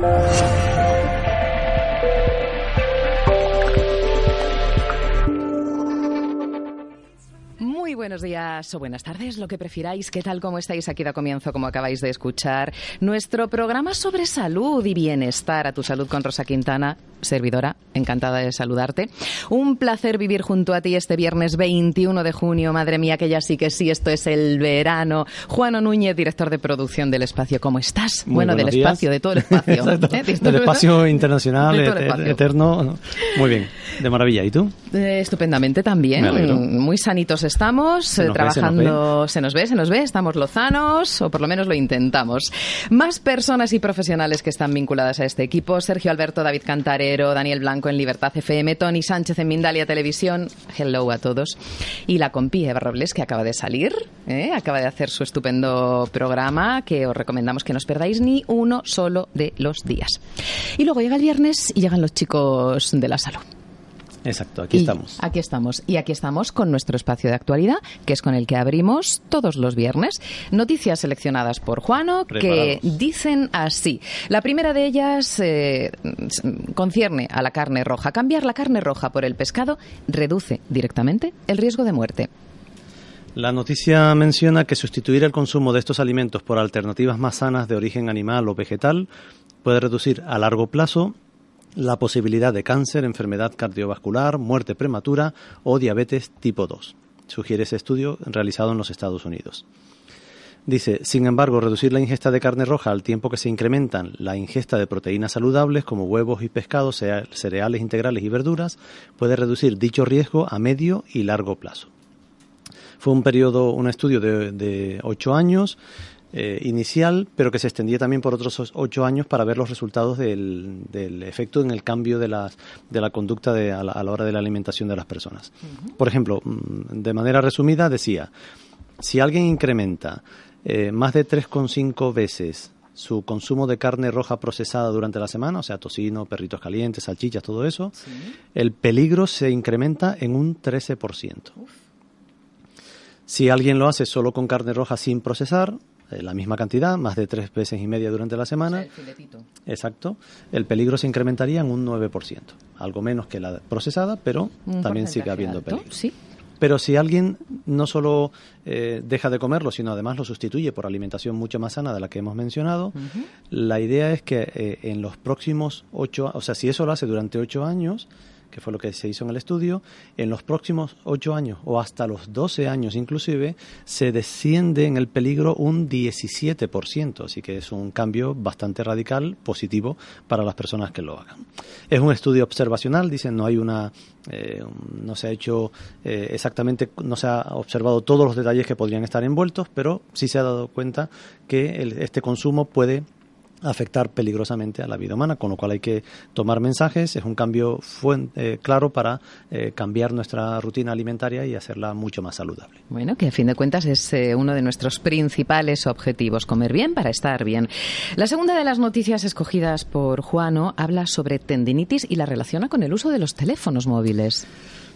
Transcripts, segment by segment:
Muy buenos días o buenas tardes, lo que prefiráis. ¿Qué tal? ¿Cómo estáis? Aquí da comienzo, como acabáis de escuchar, nuestro programa sobre salud y bienestar. A tu salud con Rosa Quintana, servidora, encantada de saludarte. Un placer vivir junto a ti este viernes 21 de junio. Madre mía, que ya sí que sí, esto es el verano. Juan Núñez, director de producción del espacio. ¿Cómo estás? Muy bueno, del días. espacio, de todo el espacio. ¿eh? Del espacio internacional, De todo el et- espacio. eterno. Muy bien, de maravilla. ¿Y tú? Eh, estupendamente también. Me. Muy sanitos estamos, Se nos ve, se nos trabajando. Se nos ve, se nos ve, estamos lozanos, o por lo menos lo intentamos. Más personas y profesionales que están vinculadas a este equipo: Sergio Alberto, David Cantarero, Daniel Blanco en Libertad FM, Tony Sánchez en Mindalia Televisión. Hello a todos. Y la compi Eva Robles, que acaba de salir, ¿eh? acaba de hacer su estupendo programa, que os recomendamos que no os perdáis ni uno solo de los días. Y luego llega el viernes y llegan los chicos de la salud. Exacto, aquí Y estamos. Aquí estamos. Y aquí estamos con nuestro espacio de actualidad, que es con el que abrimos todos los viernes. Noticias seleccionadas por Juano que dicen así. La primera de ellas eh, concierne a la carne roja. Cambiar la carne roja por el pescado reduce directamente el riesgo de muerte. La noticia menciona que sustituir el consumo de estos alimentos por alternativas más sanas de origen animal o vegetal puede reducir a largo plazo la posibilidad de cáncer, enfermedad cardiovascular, muerte prematura o diabetes tipo 2, sugiere ese estudio realizado en los Estados Unidos. Dice, sin embargo, reducir la ingesta de carne roja al tiempo que se incrementan la ingesta de proteínas saludables como huevos y pescados, cereales integrales y verduras, puede reducir dicho riesgo a medio y largo plazo. Fue un periodo, un estudio de, de ocho años eh, inicial, pero que se extendía también por otros os- ocho años para ver los resultados del, del efecto en el cambio de, las, de la conducta de- a, la, a la hora de la alimentación de las personas. Por ejemplo, mm, de manera resumida decía, si alguien incrementa eh, más de 3,5 veces su consumo de carne roja procesada durante la semana, o sea, tocino, perritos calientes, salchichas, todo eso, el peligro se incrementa en un 13%. Si alguien lo hace solo con carne roja sin procesar, eh, la misma cantidad, más de tres veces y media durante la semana, exacto, el peligro se incrementaría en un 9%. Algo menos que la procesada, pero Un también sigue habiendo alto, peligro. Sí. Pero si alguien no solo eh, deja de comerlo, sino además lo sustituye por alimentación mucho más sana de la que hemos mencionado, la idea es que eh, en los próximos ocho, o sea, si eso lo hace durante ocho años, fue lo que se hizo en el estudio, en los próximos ocho años o hasta los 12 años inclusive, se desciende en el peligro un 17%, así que es un cambio bastante radical, positivo para las personas que lo hagan. Es un estudio observacional, dicen, no hay una, eh, no se ha hecho eh, exactamente, no se ha observado todos los detalles que podrían estar envueltos, pero sí se ha dado cuenta que el- este consumo puede afectar peligrosamente a la vida humana, con lo cual hay que tomar mensajes, es un cambio fuen- eh, claro para eh, cambiar nuestra rutina alimentaria y hacerla mucho más saludable. Bueno, que a fin de cuentas es eh, uno de nuestros principales objetivos, comer bien para estar bien. La segunda de las noticias escogidas por Juano habla sobre tendinitis y la relaciona con el uso de los teléfonos móviles.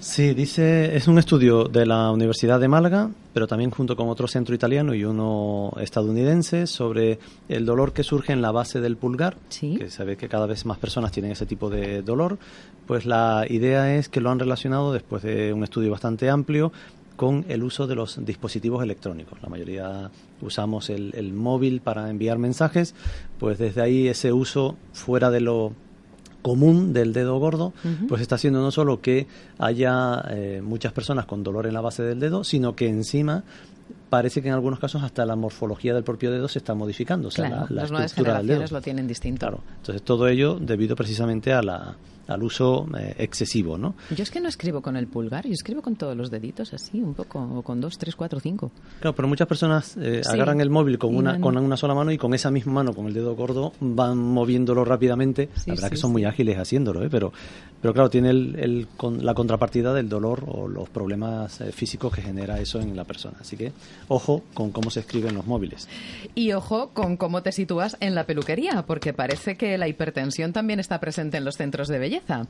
Sí, dice, es un estudio de la Universidad de Málaga, pero también junto con otro centro italiano y uno estadounidense sobre el dolor que surge en la base del pulgar, Sí. que que cada vez más personas tienen ese tipo de dolor. Pues la idea es que lo han relacionado después de un estudio bastante amplio con el uso de los dispositivos electrónicos. La mayoría usamos el, el móvil para enviar mensajes, pues desde ahí ese uso fuera de lo común del dedo gordo, pues está haciendo no solo que haya eh, muchas personas con dolor en la base del dedo, sino que encima parece que en algunos casos hasta la morfología del propio dedo se está modificando. O sea, Claro, la, la las nuevas estructura del dedo. lo tienen distinto. Claro, entonces todo ello debido precisamente a la, al uso eh, excesivo, ¿no? Yo es que no escribo con el pulgar, yo escribo con todos los deditos así, un poco, o con dos, tres, cuatro, cinco. Claro, pero muchas personas eh, Sí. agarran el móvil con una, con una sola mano y con esa misma mano, con el dedo gordo, van moviéndolo rápidamente. Sí, la verdad sí, que son muy ágiles haciéndolo, ¿eh? pero, pero claro, tiene el, el con- la contrapartida del dolor o los problemas eh, físicos que genera eso en la persona. Así que ojo con cómo se escriben los móviles. Y ojo con cómo te sitúas en la peluquería, porque parece que la hipertensión también está presente en los centros de belleza.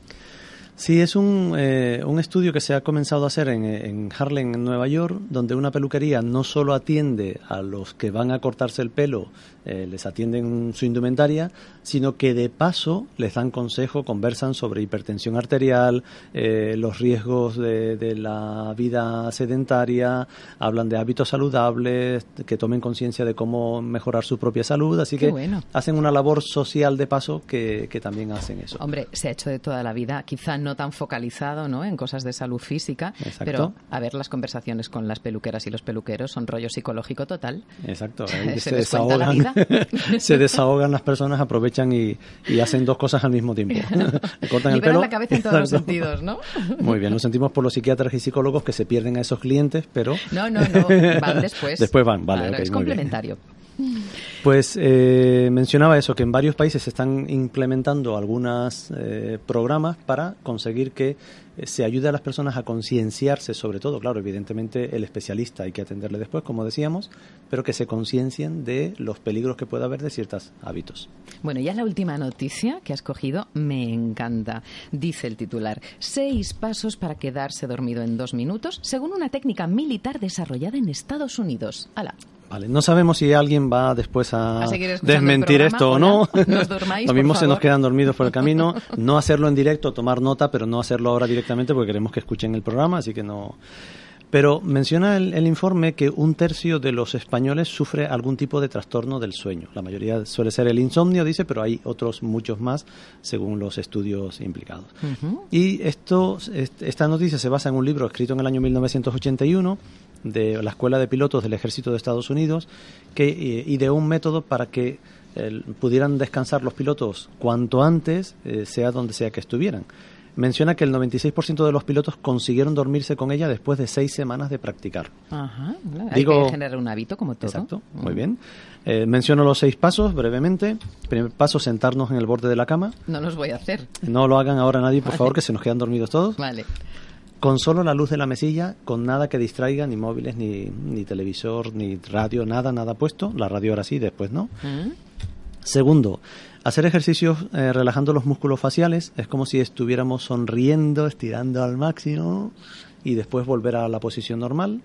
Sí, es un, eh, un estudio que se ha comenzado a hacer en, en Harlem, en Nueva York, donde una peluquería no solo atiende a los que van a cortarse el pelo, eh, les atienden su indumentaria, sino que de paso les dan consejo, conversan sobre hipertensión arterial, eh, los riesgos de, de la vida sedentaria, hablan de hábitos saludables, que tomen conciencia de cómo mejorar su propia salud, así Qué que bueno. hacen una labor social de paso que, que también hacen eso. Hombre, se ha hecho de toda la vida, quizá no tan focalizado ¿no? en cosas de salud física, Exacto. pero a ver, las conversaciones con las peluqueras y los peluqueros son rollo psicológico total. Exacto, Se se, cuenta la desahogan, vida. se desahogan las personas, aprovechan y, y hacen dos cosas al mismo tiempo. Le cortan el pelo. la cabeza en todos los sentidos, ¿no? Muy bien, lo sentimos por los psiquiatras y psicólogos que se pierden a esos clientes, pero No, no, no, van después. Después van, vale, Claro, es muy bien. Pues eh, mencionaba eso, que en varios países se están implementando algunos programas para conseguir que eh, se ayude a las personas a concienciarse, sobre todo, claro, evidentemente el especialista hay que atenderle después, como decíamos, pero que se conciencien de los peligros que puede haber de ciertos hábitos. Bueno, ya la última noticia que has cogido me encanta. Dice el titular, seis pasos para quedarse dormido en dos minutos, según una técnica militar desarrollada en Estados Unidos. ¡Hala! Vale, no sabemos si alguien va después a, desmentir programa. esto o no. no os durmáis, Lo por mismo se nos quedan dormidos por el camino. No hacerlo en directo, tomar nota, pero no hacerlo ahora directamente porque queremos que escuchen el programa, así que no. Pero menciona el, el informe que un tercio de los españoles sufre algún tipo de trastorno del sueño. La mayoría suele ser el insomnio, dice, pero hay otros muchos más según los estudios implicados. Y esto, est- esta noticia se basa en un libro escrito en el año 1981 de la Escuela de Pilotos del Ejército de Estados Unidos que eh, ideó un método para que eh, pudieran descansar los pilotos cuanto antes, eh, sea donde sea que estuvieran. Menciona que el 96% de los pilotos consiguieron dormirse con ella después de seis semanas de practicar. Ajá, claro, hay Digo- que generar un hábito como todo. Exacto, Mm. muy bien. Eh, menciono los seis pasos brevemente. Primer paso, sentarnos en el borde de la cama. No los voy a hacer. No lo hagan ahora nadie, por Vale. favor, que se nos quedan dormidos todos. Vale. Con solo la luz de la mesilla, con nada que distraiga, ni móviles, ni, ni televisor, ni radio, nada, nada puesto. La radio ahora sí, después no. Mm. Segundo, hacer ejercicios eh, relajando los músculos faciales. Es como si estuviéramos sonriendo, estirando al máximo y después volver a la posición normal.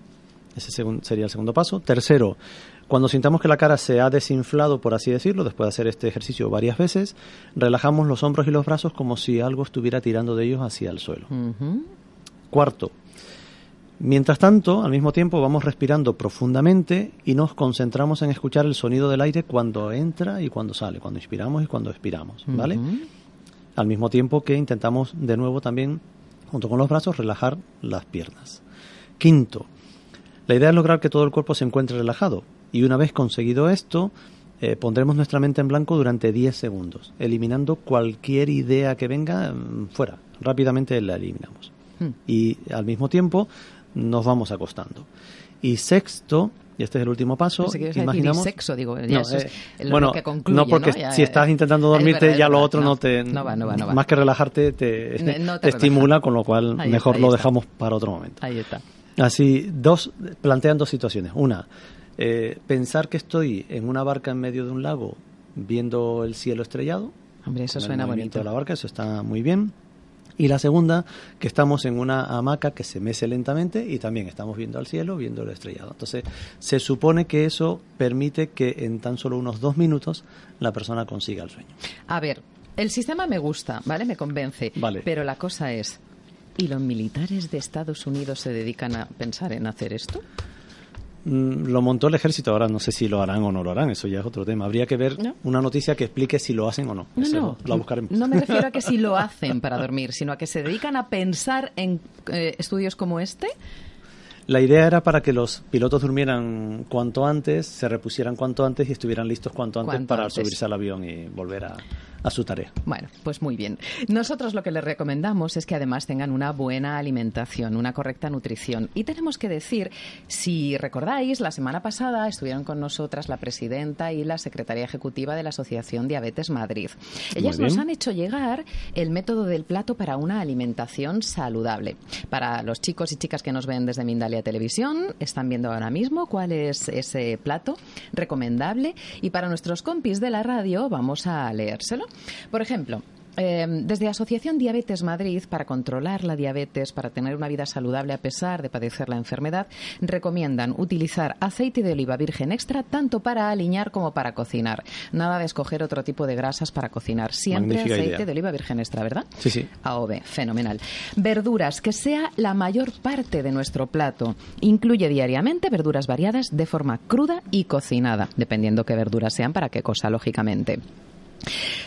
Ese sería el segundo paso. Tercero, cuando sintamos que la cara se ha desinflado, por así decirlo, después de hacer este ejercicio varias veces, relajamos los hombros y los brazos como si algo estuviera tirando de ellos hacia el suelo. Cuarto, mientras tanto, al mismo tiempo vamos respirando profundamente y nos concentramos en escuchar el sonido del aire cuando entra y cuando sale, cuando inspiramos y cuando expiramos, ¿vale? Al mismo tiempo que intentamos de nuevo también, junto con los brazos, relajar las piernas. Quinto, la idea es lograr que todo el cuerpo se encuentre relajado y una vez conseguido esto, eh, pondremos nuestra mente en blanco durante 10 segundos, eliminando cualquier idea que venga mm, fuera. Rápidamente la eliminamos Hmm. y al mismo tiempo nos vamos acostando. Y sexto, y este es el último paso, imaginamos... sexo, digo, ya No, eso es eh, lo bueno, que concluye, no porque ¿no? Ya, si estás intentando es dormirte verdad, es ya lo otro no, te no va, no va, no va. más que relajarte te, te te estimula con lo cual Ahí mejor está, lo está. dejamos para otro momento Ahí está. así dos plantean dos situaciones una eh, pensar que estoy en una barca en medio de un lago viendo el cielo estrellado Hombre, eso suena bonito. de la barca eso está muy bien y la segunda, que estamos en una hamaca que se mece lentamente y también estamos viendo al cielo, viendo el estrellado. Entonces, se supone que eso permite que en tan solo unos dos minutos la persona consiga el sueño. A ver, el sistema me gusta, ¿vale? Me convence. Vale. Pero la cosa es, ¿y los militares de Estados Unidos se dedican a pensar en hacer esto? Mm, Lo montó el ejército, ahora no sé si lo harán o no lo harán, eso ya es otro tema. Habría que ver ¿No? una noticia que explique si lo hacen o no. No, Eso no. La buscaremos. No me refiero a que si lo hacen para dormir, sino a que se dedican a pensar en eh, estudios como este. La idea era para que los pilotos durmieran cuanto antes, se repusieran cuanto antes y estuvieran listos cuanto antes para subirse al avión y volver a, a su tarea. Bueno, pues muy bien. Nosotros lo que les recomendamos es que además tengan una buena alimentación, una correcta nutrición. Y tenemos que decir, si recordáis, la semana pasada estuvieron con nosotras la presidenta y la secretaria ejecutiva de la Asociación Diabetes Madrid. Ellas nos han hecho llegar el método del plato para una alimentación saludable. Para los chicos y chicas que nos ven desde Mindalia Televisión, están viendo ahora mismo cuál es ese plato recomendable. Y para nuestros compis de la radio, vamos a leérselo. Por ejemplo, Em, desde Asociación Diabetes Madrid, para controlar la diabetes, para tener una vida saludable a pesar de padecer la enfermedad, recomiendan utilizar aceite de oliva virgen extra tanto para aliñar como para cocinar. Nada de escoger otro tipo de grasas para cocinar. Siempre aceite de oliva virgen extra, ¿verdad? Sí, sí. AOV, fenomenal. Verduras, que sea la mayor parte de nuestro plato. Incluye diariamente verduras variadas de forma cruda y cocinada, dependiendo qué verduras sean para qué cosa, lógicamente.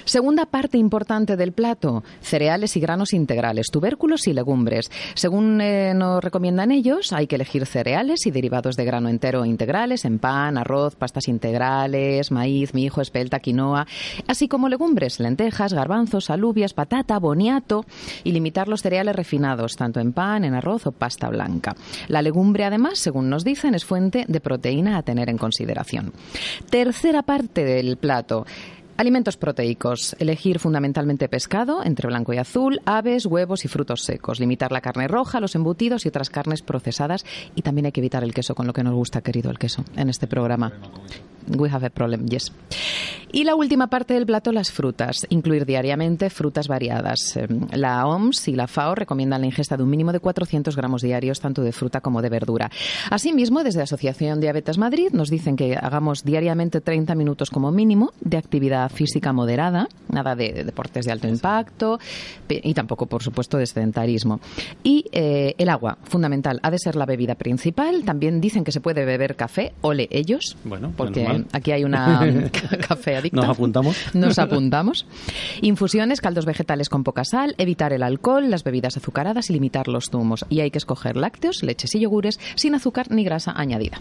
Segunda parte importante del plato, cereales y granos integrales, tubérculos y legumbres. Según eh, nos recomiendan ellos, hay que elegir cereales y derivados de grano entero integrales en pan, arroz, pastas integrales, maíz, mijo, espelta, quinoa, así como legumbres, lentejas, garbanzos, alubias, patata, boniato y limitar los cereales refinados, tanto en pan, en arroz o pasta blanca. La legumbre, además, según nos dicen, es fuente de proteína a tener en consideración. Tercera parte del plato, Alimentos proteicos. Elegir fundamentalmente pescado, entre blanco y azul, aves, huevos y frutos secos. Limitar la carne roja, los embutidos y otras carnes procesadas. Y también hay que evitar el queso, con lo que nos gusta, querido, el queso en este programa. We have a problem. Y la última parte del plato, las frutas. Incluir diariamente frutas variadas. Em, la OMS y la FAO recomiendan la ingesta de un mínimo de 400 gramos diarios, tanto de fruta como de verdura. Asimismo, desde Asociación Diabetes Madrid nos dicen que hagamos diariamente 30 minutos como mínimo de actividad física moderada, nada de deportes de alto impacto y tampoco, por supuesto, de sedentarismo. Y eh, el agua, fundamental, ha de ser la bebida principal. También dicen que se puede beber café, ole ellos, bueno, porque aquí hay una café adicta. Nos apuntamos. Nos apuntamos. Infusiones, caldos vegetales con poca sal, evitar el alcohol, las bebidas azucaradas y limitar los zumos. Y hay que escoger lácteos, leches y yogures sin azúcar ni grasa añadida.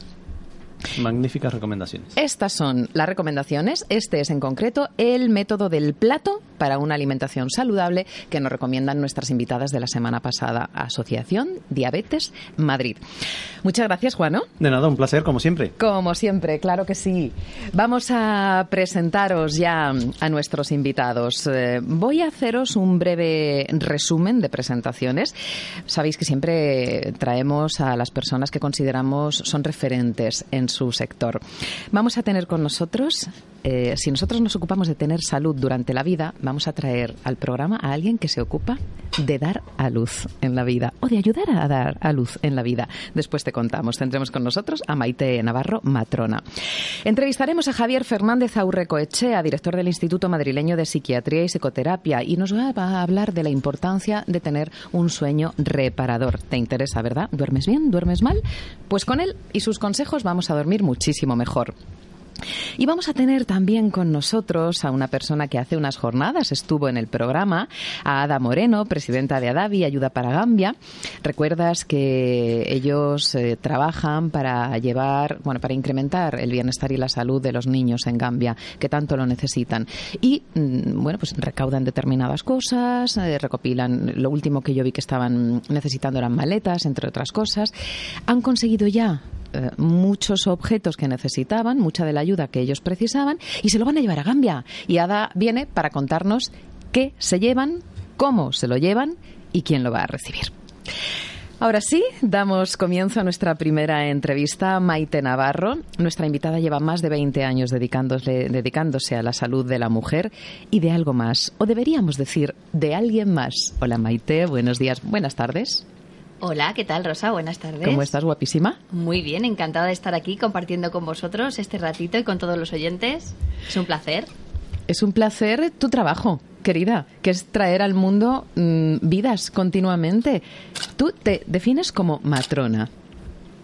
Magníficas recomendaciones. Estas son las recomendaciones. Este es en concreto el método del plato para una alimentación saludable que nos recomiendan nuestras invitadas de la semana pasada, Asociación Diabetes Madrid. Muchas gracias, Juano. De nada, un placer, como siempre. Como siempre, claro que sí. Vamos a presentaros ya a nuestros invitados. Eh, voy a haceros un breve resumen de presentaciones. Sabéis que siempre traemos a las personas que consideramos son referentes en su sector. Vamos a tener con nosotros, eh, si nosotros nos ocupamos de tener salud durante la vida, vamos a traer al programa a alguien que se ocupa de dar a luz en la vida o de ayudar a dar a luz en la vida. Después te contamos. Tendremos con nosotros a Maite Navarro Matrona. Entrevistaremos a Javier Fernández Aurrecoechea, director del Instituto Madrileño de Psiquiatría y Psicoterapia, y nos va a hablar de la importancia de tener un sueño reparador. ¿Te interesa, verdad? ¿Duermes bien? ¿Duermes mal? Pues con él y sus consejos vamos a dormir muchísimo mejor. Y vamos a tener también con nosotros a una persona que hace unas jornadas estuvo en el programa, a Ada Moreno, presidenta de Adavi, Ayuda para Gambia. Recuerdas que ellos eh, trabajan para llevar, bueno, para incrementar el bienestar y la salud de los niños en Gambia, que tanto lo necesitan. Y, mm, bueno, pues recaudan determinadas cosas, eh, recopilan, lo último que yo vi que estaban necesitando eran maletas, entre otras cosas. Han conseguido ya eh, muchos objetos que necesitaban, mucha de la ayuda que ellos precisaban, y se lo van a llevar a Gambia. Y Ada viene para contarnos qué se llevan, cómo se lo llevan y quién lo va a recibir. Ahora sí, damos comienzo a nuestra primera entrevista. Maite Navarro, nuestra invitada, lleva más de 20 años dedicándose, dedicándose a la salud de la mujer y de algo más, o deberíamos decir, de alguien más. Hola Maite, buenos días, buenas tardes. Hola, ¿qué tal, Rosa? Buenas tardes. ¿Cómo estás, guapísima? Muy bien, encantada de estar aquí compartiendo con vosotros este ratito y con todos los oyentes. Es un placer. Es un placer tu trabajo, querida, que es traer al mundo mm, vidas continuamente. Tú te defines como matrona.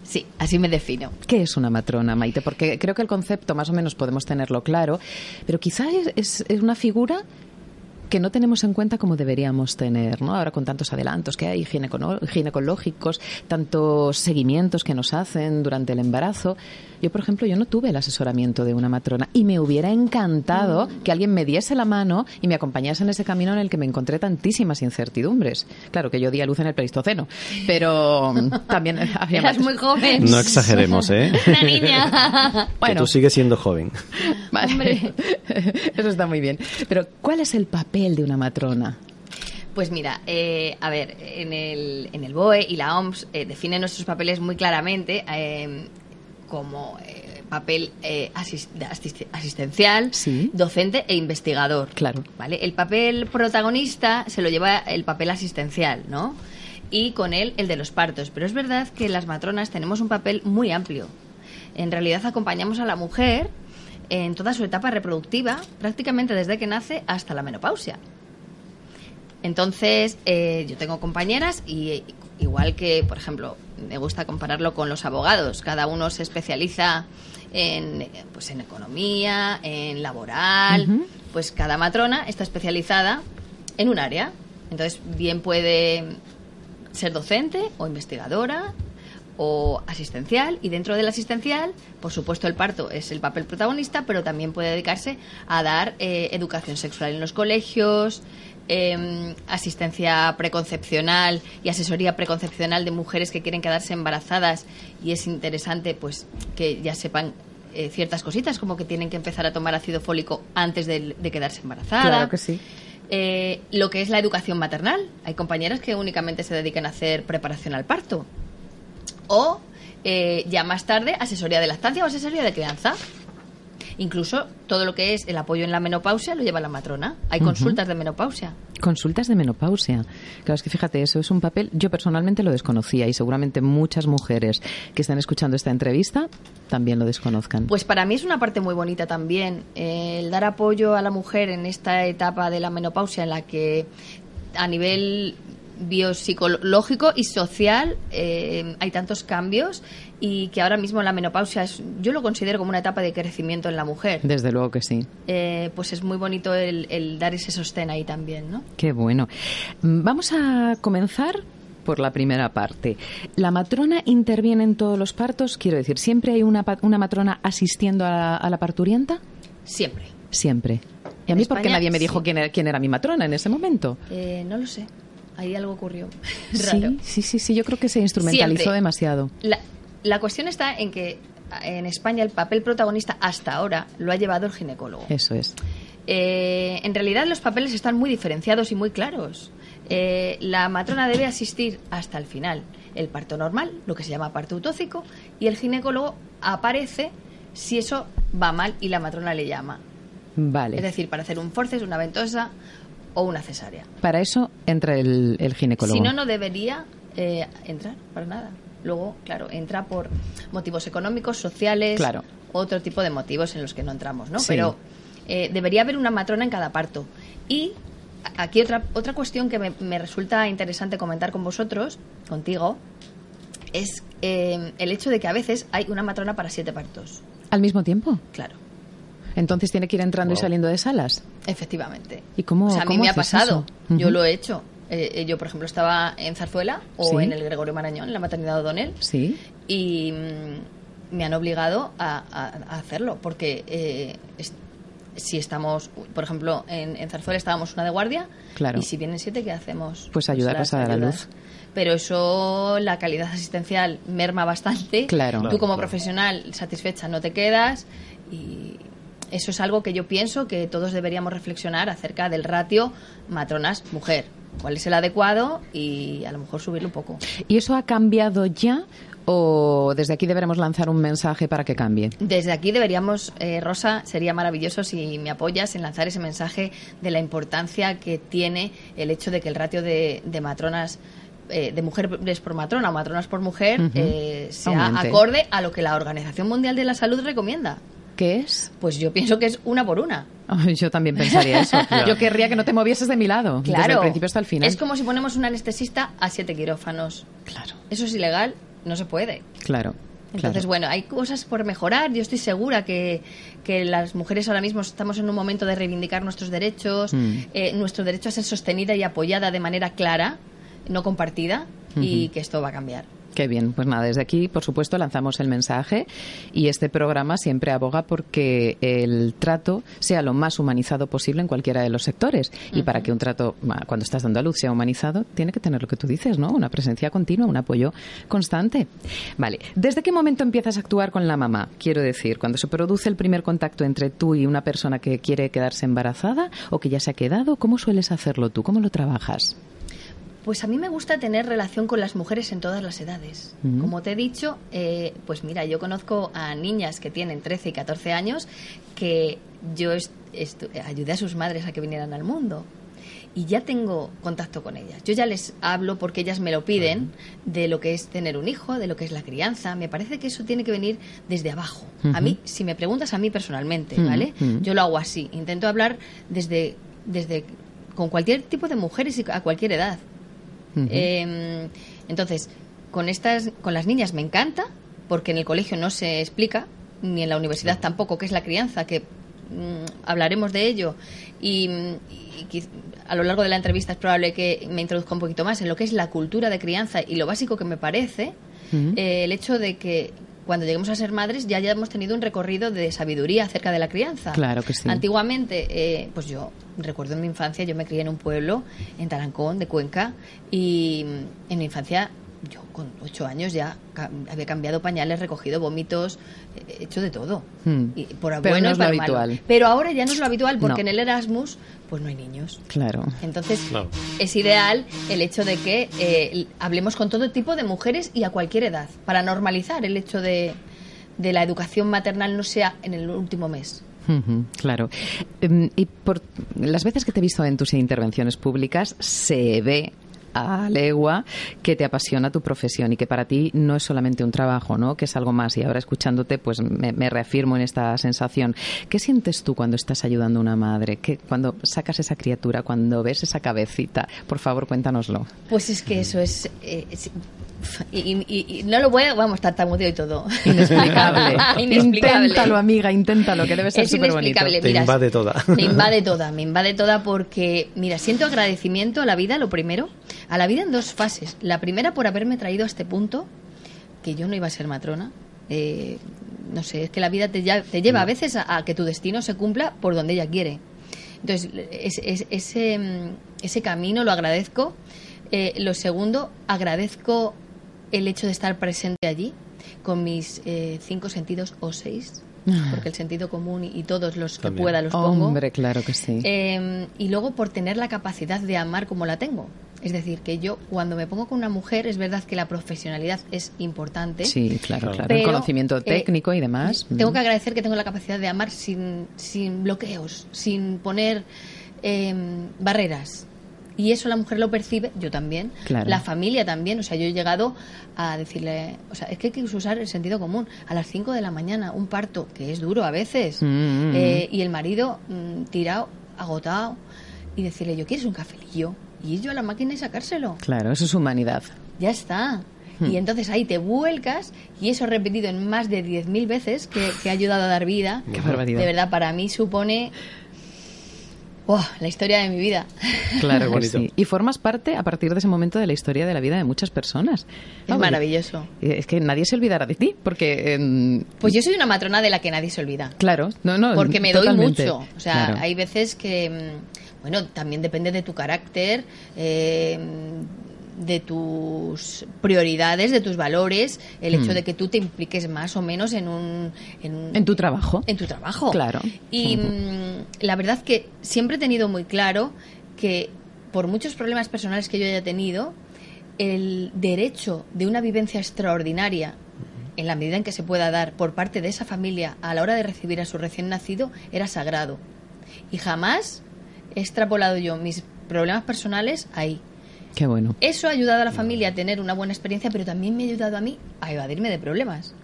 Sí, así me defino. ¿Qué es una matrona, Maite? Porque creo que el concepto más o menos podemos tenerlo claro, pero quizás es, es una figura que no tenemos en cuenta como deberíamos tener, ¿no? Ahora con tantos adelantos que hay ginecológicos, tantos seguimientos que nos hacen durante el embarazo. Yo, por ejemplo, yo no tuve el asesoramiento de una matrona y me hubiera encantado mm. que alguien me diese la mano y me acompañase en ese camino en el que me encontré tantísimas incertidumbres. Claro que yo di a luz en el Pleistoceno, pero también había Eras muy joven. No exageremos, ¿eh? Una niña. bueno. tú sigues siendo joven. Vale. Eso está muy bien. Pero, ¿cuál es el papel de una matrona? Pues mira, eh, a ver, en el, en el BOE y la OMS eh, definen nuestros papeles muy claramente. Eh, como eh, papel eh, asistencial, docente e investigador. Claro. ¿vale? El papel protagonista se lo lleva el papel asistencial, ¿no? Y con él el de los partos. Pero es verdad que las matronas tenemos un papel muy amplio. En realidad acompañamos a la mujer en toda su etapa reproductiva, prácticamente desde que nace hasta la menopausia. Entonces, eh, yo tengo compañeras y igual que, por ejemplo, me gusta compararlo con los abogados. Cada uno se especializa en, pues en economía, en laboral. Pues cada matrona está especializada en un área. Entonces, bien puede ser docente o investigadora o asistencial y dentro del asistencial, por supuesto, el parto es el papel protagonista, pero también puede dedicarse a dar eh, educación sexual en los colegios, Em, asistencia preconcepcional y asesoría preconcepcional de mujeres que quieren quedarse embarazadas y es interesante pues que ya sepan eh, ciertas cositas como que tienen que empezar a tomar ácido fólico antes de, quedarse embarazada. Claro que sí. Eh, lo que es la educación maternal. Hay compañeras que únicamente se dedican a hacer preparación al parto. O eh, ya más tarde asesoría de lactancia o asesoría de crianza. Incluso todo lo que es el apoyo en la menopausia lo lleva la matrona. Hay consultas de menopausia. Consultas de menopausia. Claro, es que fíjate, eso es un papel, yo personalmente lo desconocía y seguramente muchas mujeres que están escuchando esta entrevista también lo desconozcan. Pues para mí es una parte muy bonita también, eh, el dar apoyo a la mujer en esta etapa de la menopausia en la que a nivel biopsicológico y social eh, hay tantos cambios y que ahora mismo la menopausia es, yo lo considero como una etapa de crecimiento en la mujer. Desde luego que sí. Eh, pues es muy bonito el, dar ese sostén ahí también, ¿no? Qué bueno. Vamos a comenzar por la primera parte. ¿La matrona interviene en todos los partos? Quiero decir, ¿siempre hay una, una matrona asistiendo a la, parturienta? Siempre. Siempre. ¿Y a mí por qué nadie me dijo quién, era, quién era mi matrona en ese momento? Eh, no lo sé. Ahí algo ocurrió. Sí, sí, sí, sí, yo creo que se instrumentalizó demasiado. La, la cuestión está en que en España el papel protagonista hasta ahora lo ha llevado el ginecólogo. Eso es. Eh, en realidad los papeles están muy diferenciados y muy claros. Eh, la matrona debe asistir hasta el final, el parto normal, lo que se llama parto utóxico, y el ginecólogo aparece si eso va mal y la matrona le llama. Vale. Es decir, para hacer un forceps, una ventosa o una cesárea. Para eso entra el, ginecólogo. Si no, no debería eh, entrar para nada. Luego, claro, entra por motivos económicos, sociales, claro. otro tipo de motivos en los que no entramos, ¿no? Pero eh, debería haber una matrona en cada parto. Y aquí otra, otra cuestión que me, resulta interesante comentar con vosotros, contigo, es eh, el hecho de que a veces hay una matrona para siete partos. ¿Al mismo tiempo? Claro. Entonces tiene que ir entrando y saliendo de salas. Efectivamente. ¿Y cómo? O sea, a mí me ha pasado. Yo lo he hecho. Eh, yo, por ejemplo, estaba en Zarzuela o en el Gregorio Marañón, en la maternidad de O'Donnell. Sí. Y mm, me han obligado a, hacerlo, porque eh, si estamos, por ejemplo, en, Zarzuela estábamos una de guardia. Claro. Y si vienen siete, ¿qué hacemos? Pues ayudarlas a dar a luz. Pero eso, la calidad asistencial merma bastante. Claro. Tú como profesional satisfecha no te quedas y eso es algo que yo pienso que todos deberíamos reflexionar acerca del ratio matronas-mujer cuál es el adecuado y a lo mejor subirlo un poco. ¿Y eso ha cambiado ya o desde aquí deberemos lanzar un mensaje para que cambie? Desde aquí deberíamos, eh, Rosa, sería maravilloso si me apoyas en lanzar ese mensaje de la importancia que tiene el hecho de que el ratio de, matronas eh, de mujeres por matrona o matronas por mujer eh, sea acorde a lo que la Organización Mundial de la Salud recomienda. ¿Qué es? Pues yo pienso que es una por una. Yo también pensaría eso. Yo querría que no te movieses de mi lado, claro. desde el principio hasta el final. Es como si ponemos un anestesista a siete quirófanos. Claro. Eso es ilegal, no se puede. Claro. Entonces, Claro. bueno, hay cosas por mejorar. Yo estoy segura que, que las mujeres ahora mismo estamos en un momento de reivindicar nuestros derechos, Mm. eh, nuestro derecho a ser sostenida y apoyada de manera clara, no compartida, y que esto va a cambiar. Qué bien, pues nada, desde aquí, por supuesto, lanzamos el mensaje y este programa siempre aboga porque el trato sea lo más humanizado posible en cualquiera de los sectores. Y para que un trato, cuando estás dando a luz, sea humanizado, tiene que tener lo que tú dices, ¿no? Una presencia continua, un apoyo constante. Vale, ¿desde qué momento empiezas a actuar con la mamá? Quiero decir, cuando se produce el primer contacto entre tú y una persona que quiere quedarse embarazada o que ya se ha quedado, ¿cómo sueles hacerlo tú? ¿Cómo lo trabajas? Pues a mí me gusta tener relación con las mujeres en todas las edades. Como te he dicho, eh, pues mira, yo conozco a niñas que tienen 13 y 14 años que yo ayudé a sus madres a que vinieran al mundo. Y ya tengo contacto con ellas. Yo ya les hablo porque ellas me lo piden de lo que es tener un hijo, de lo que es la crianza. Me parece que eso tiene que venir desde abajo. A mí, si me preguntas a mí personalmente, ¿vale? Yo lo hago así. Intento hablar desde, desde con cualquier tipo de mujeres y a cualquier edad. Eh, entonces, con estas, con las niñas me encanta, porque en el colegio no se explica, ni en la universidad tampoco, qué es la crianza, que mm, hablaremos de ello. Y, y a lo largo de la entrevista es probable que me introduzca un poquito más en lo que es la cultura de crianza y lo básico que me parece, eh, el hecho de que cuando lleguemos a ser madres ya hayamos tenido un recorrido de sabiduría acerca de la crianza. Claro que sí. Antiguamente, eh, pues yo recuerdo en mi infancia, yo me crié en un pueblo, en Tarancón, de Cuenca, y en mi infancia, yo con ocho años ya había cambiado pañales, recogido vómitos, hecho de todo. Hmm. Y por Pero bueno no es lo para malo. habitual. Pero ahora ya no es lo habitual, porque No. en el Erasmus, pues no hay niños. Claro. Entonces, es ideal el hecho de que eh, hablemos con todo tipo de mujeres y a cualquier edad, para normalizar el hecho de, de la educación maternal no sea en el último mes. Claro. Em, Y por las veces que te he visto en tus intervenciones públicas, se ve legua que te apasiona tu profesión y que para ti no es solamente un trabajo, ¿no? Que es algo más. Y ahora escuchándote, pues me, reafirmo en esta sensación. ¿Qué sientes tú cuando estás ayudando a una madre? ¿Qué, cuando sacas esa criatura, cuando ves esa cabecita? Por favor, cuéntanoslo. Pues es que eso es... eh, es- y, y- y no lo voy a... Vamos, tartamudeo y todo. Inexplicable. Inexplicable. Inténtalo, amiga, inténtalo, que debe ser Es súper bonito. inexplicable. Te Mira, invade toda. Me invade toda, me invade toda porque, mira, siento agradecimiento a la vida, lo primero, a la vida en dos fases. La primera por haberme traído a este punto, que yo no iba a ser matrona. Eh, no sé, es que la vida te, te lleva a veces a, a que tu destino se cumpla por donde ella quiere. Entonces, es- es- ese, mm, ese camino lo agradezco. Eh, lo segundo, agradezco el hecho de estar presente allí con mis eh, cinco sentidos o seis, porque el sentido común y, y todos los que pueda los pongo. Hombre, claro que sí. Eh, y luego por tener la capacidad de amar como la tengo. Es decir, que yo cuando me pongo con una mujer, es verdad que la profesionalidad es importante. Sí, claro, Claro. el pero, conocimiento eh, técnico y demás. Tengo Mm. que agradecer que tengo la capacidad de amar sin, sin bloqueos, sin poner eh, barreras. Y eso la mujer lo percibe, yo también, Claro. la familia también. O sea, yo he llegado a decirle, o sea, es que hay que usar el sentido común. A las 5 de la mañana, un parto, que es duro a veces, Mm, mm, eh, y el marido mm, tirado, agotado, y decirle, yo quieres un cafelillo, y ir yo a la máquina y sacárselo. Claro, eso es humanidad. Ya está. Hmm. Y entonces ahí te vuelcas y eso repetido en más de 10.000 veces que, que ha ayudado a dar vida. Qué barbaridad. De verdad, para mí supone ¡buah! la historia de mi vida. Claro Bonito. sí. Y formas parte a partir de ese momento de la historia de la vida de muchas personas. Es maravilloso. porque- Es que nadie se olvidará de ti, porque... em, Pues yo soy una matrona de la que nadie se olvida. Claro, no, no, Porque me totalmente. doy mucho. O sea, Claro. hay veces que, mm, bueno, también depende de tu carácter, eh, de tus prioridades, de tus valores, el hecho Hmm. de que tú te impliques más o menos en un... En, un- En tu trabajo. en tu trabajo. Claro. Y mm, la verdad que siempre he tenido muy claro que por muchos problemas personales que yo haya tenido, el derecho de una vivencia extraordinaria, en la medida en que se pueda dar por parte de esa familia a la hora de recibir a su recién nacido, era sagrado. Y jamás he extrapolado yo mis problemas personales ahí. Qué bueno. Eso ha ayudado a la familia a tener una buena experiencia, pero también me ha ayudado a mí a evadirme de problemas.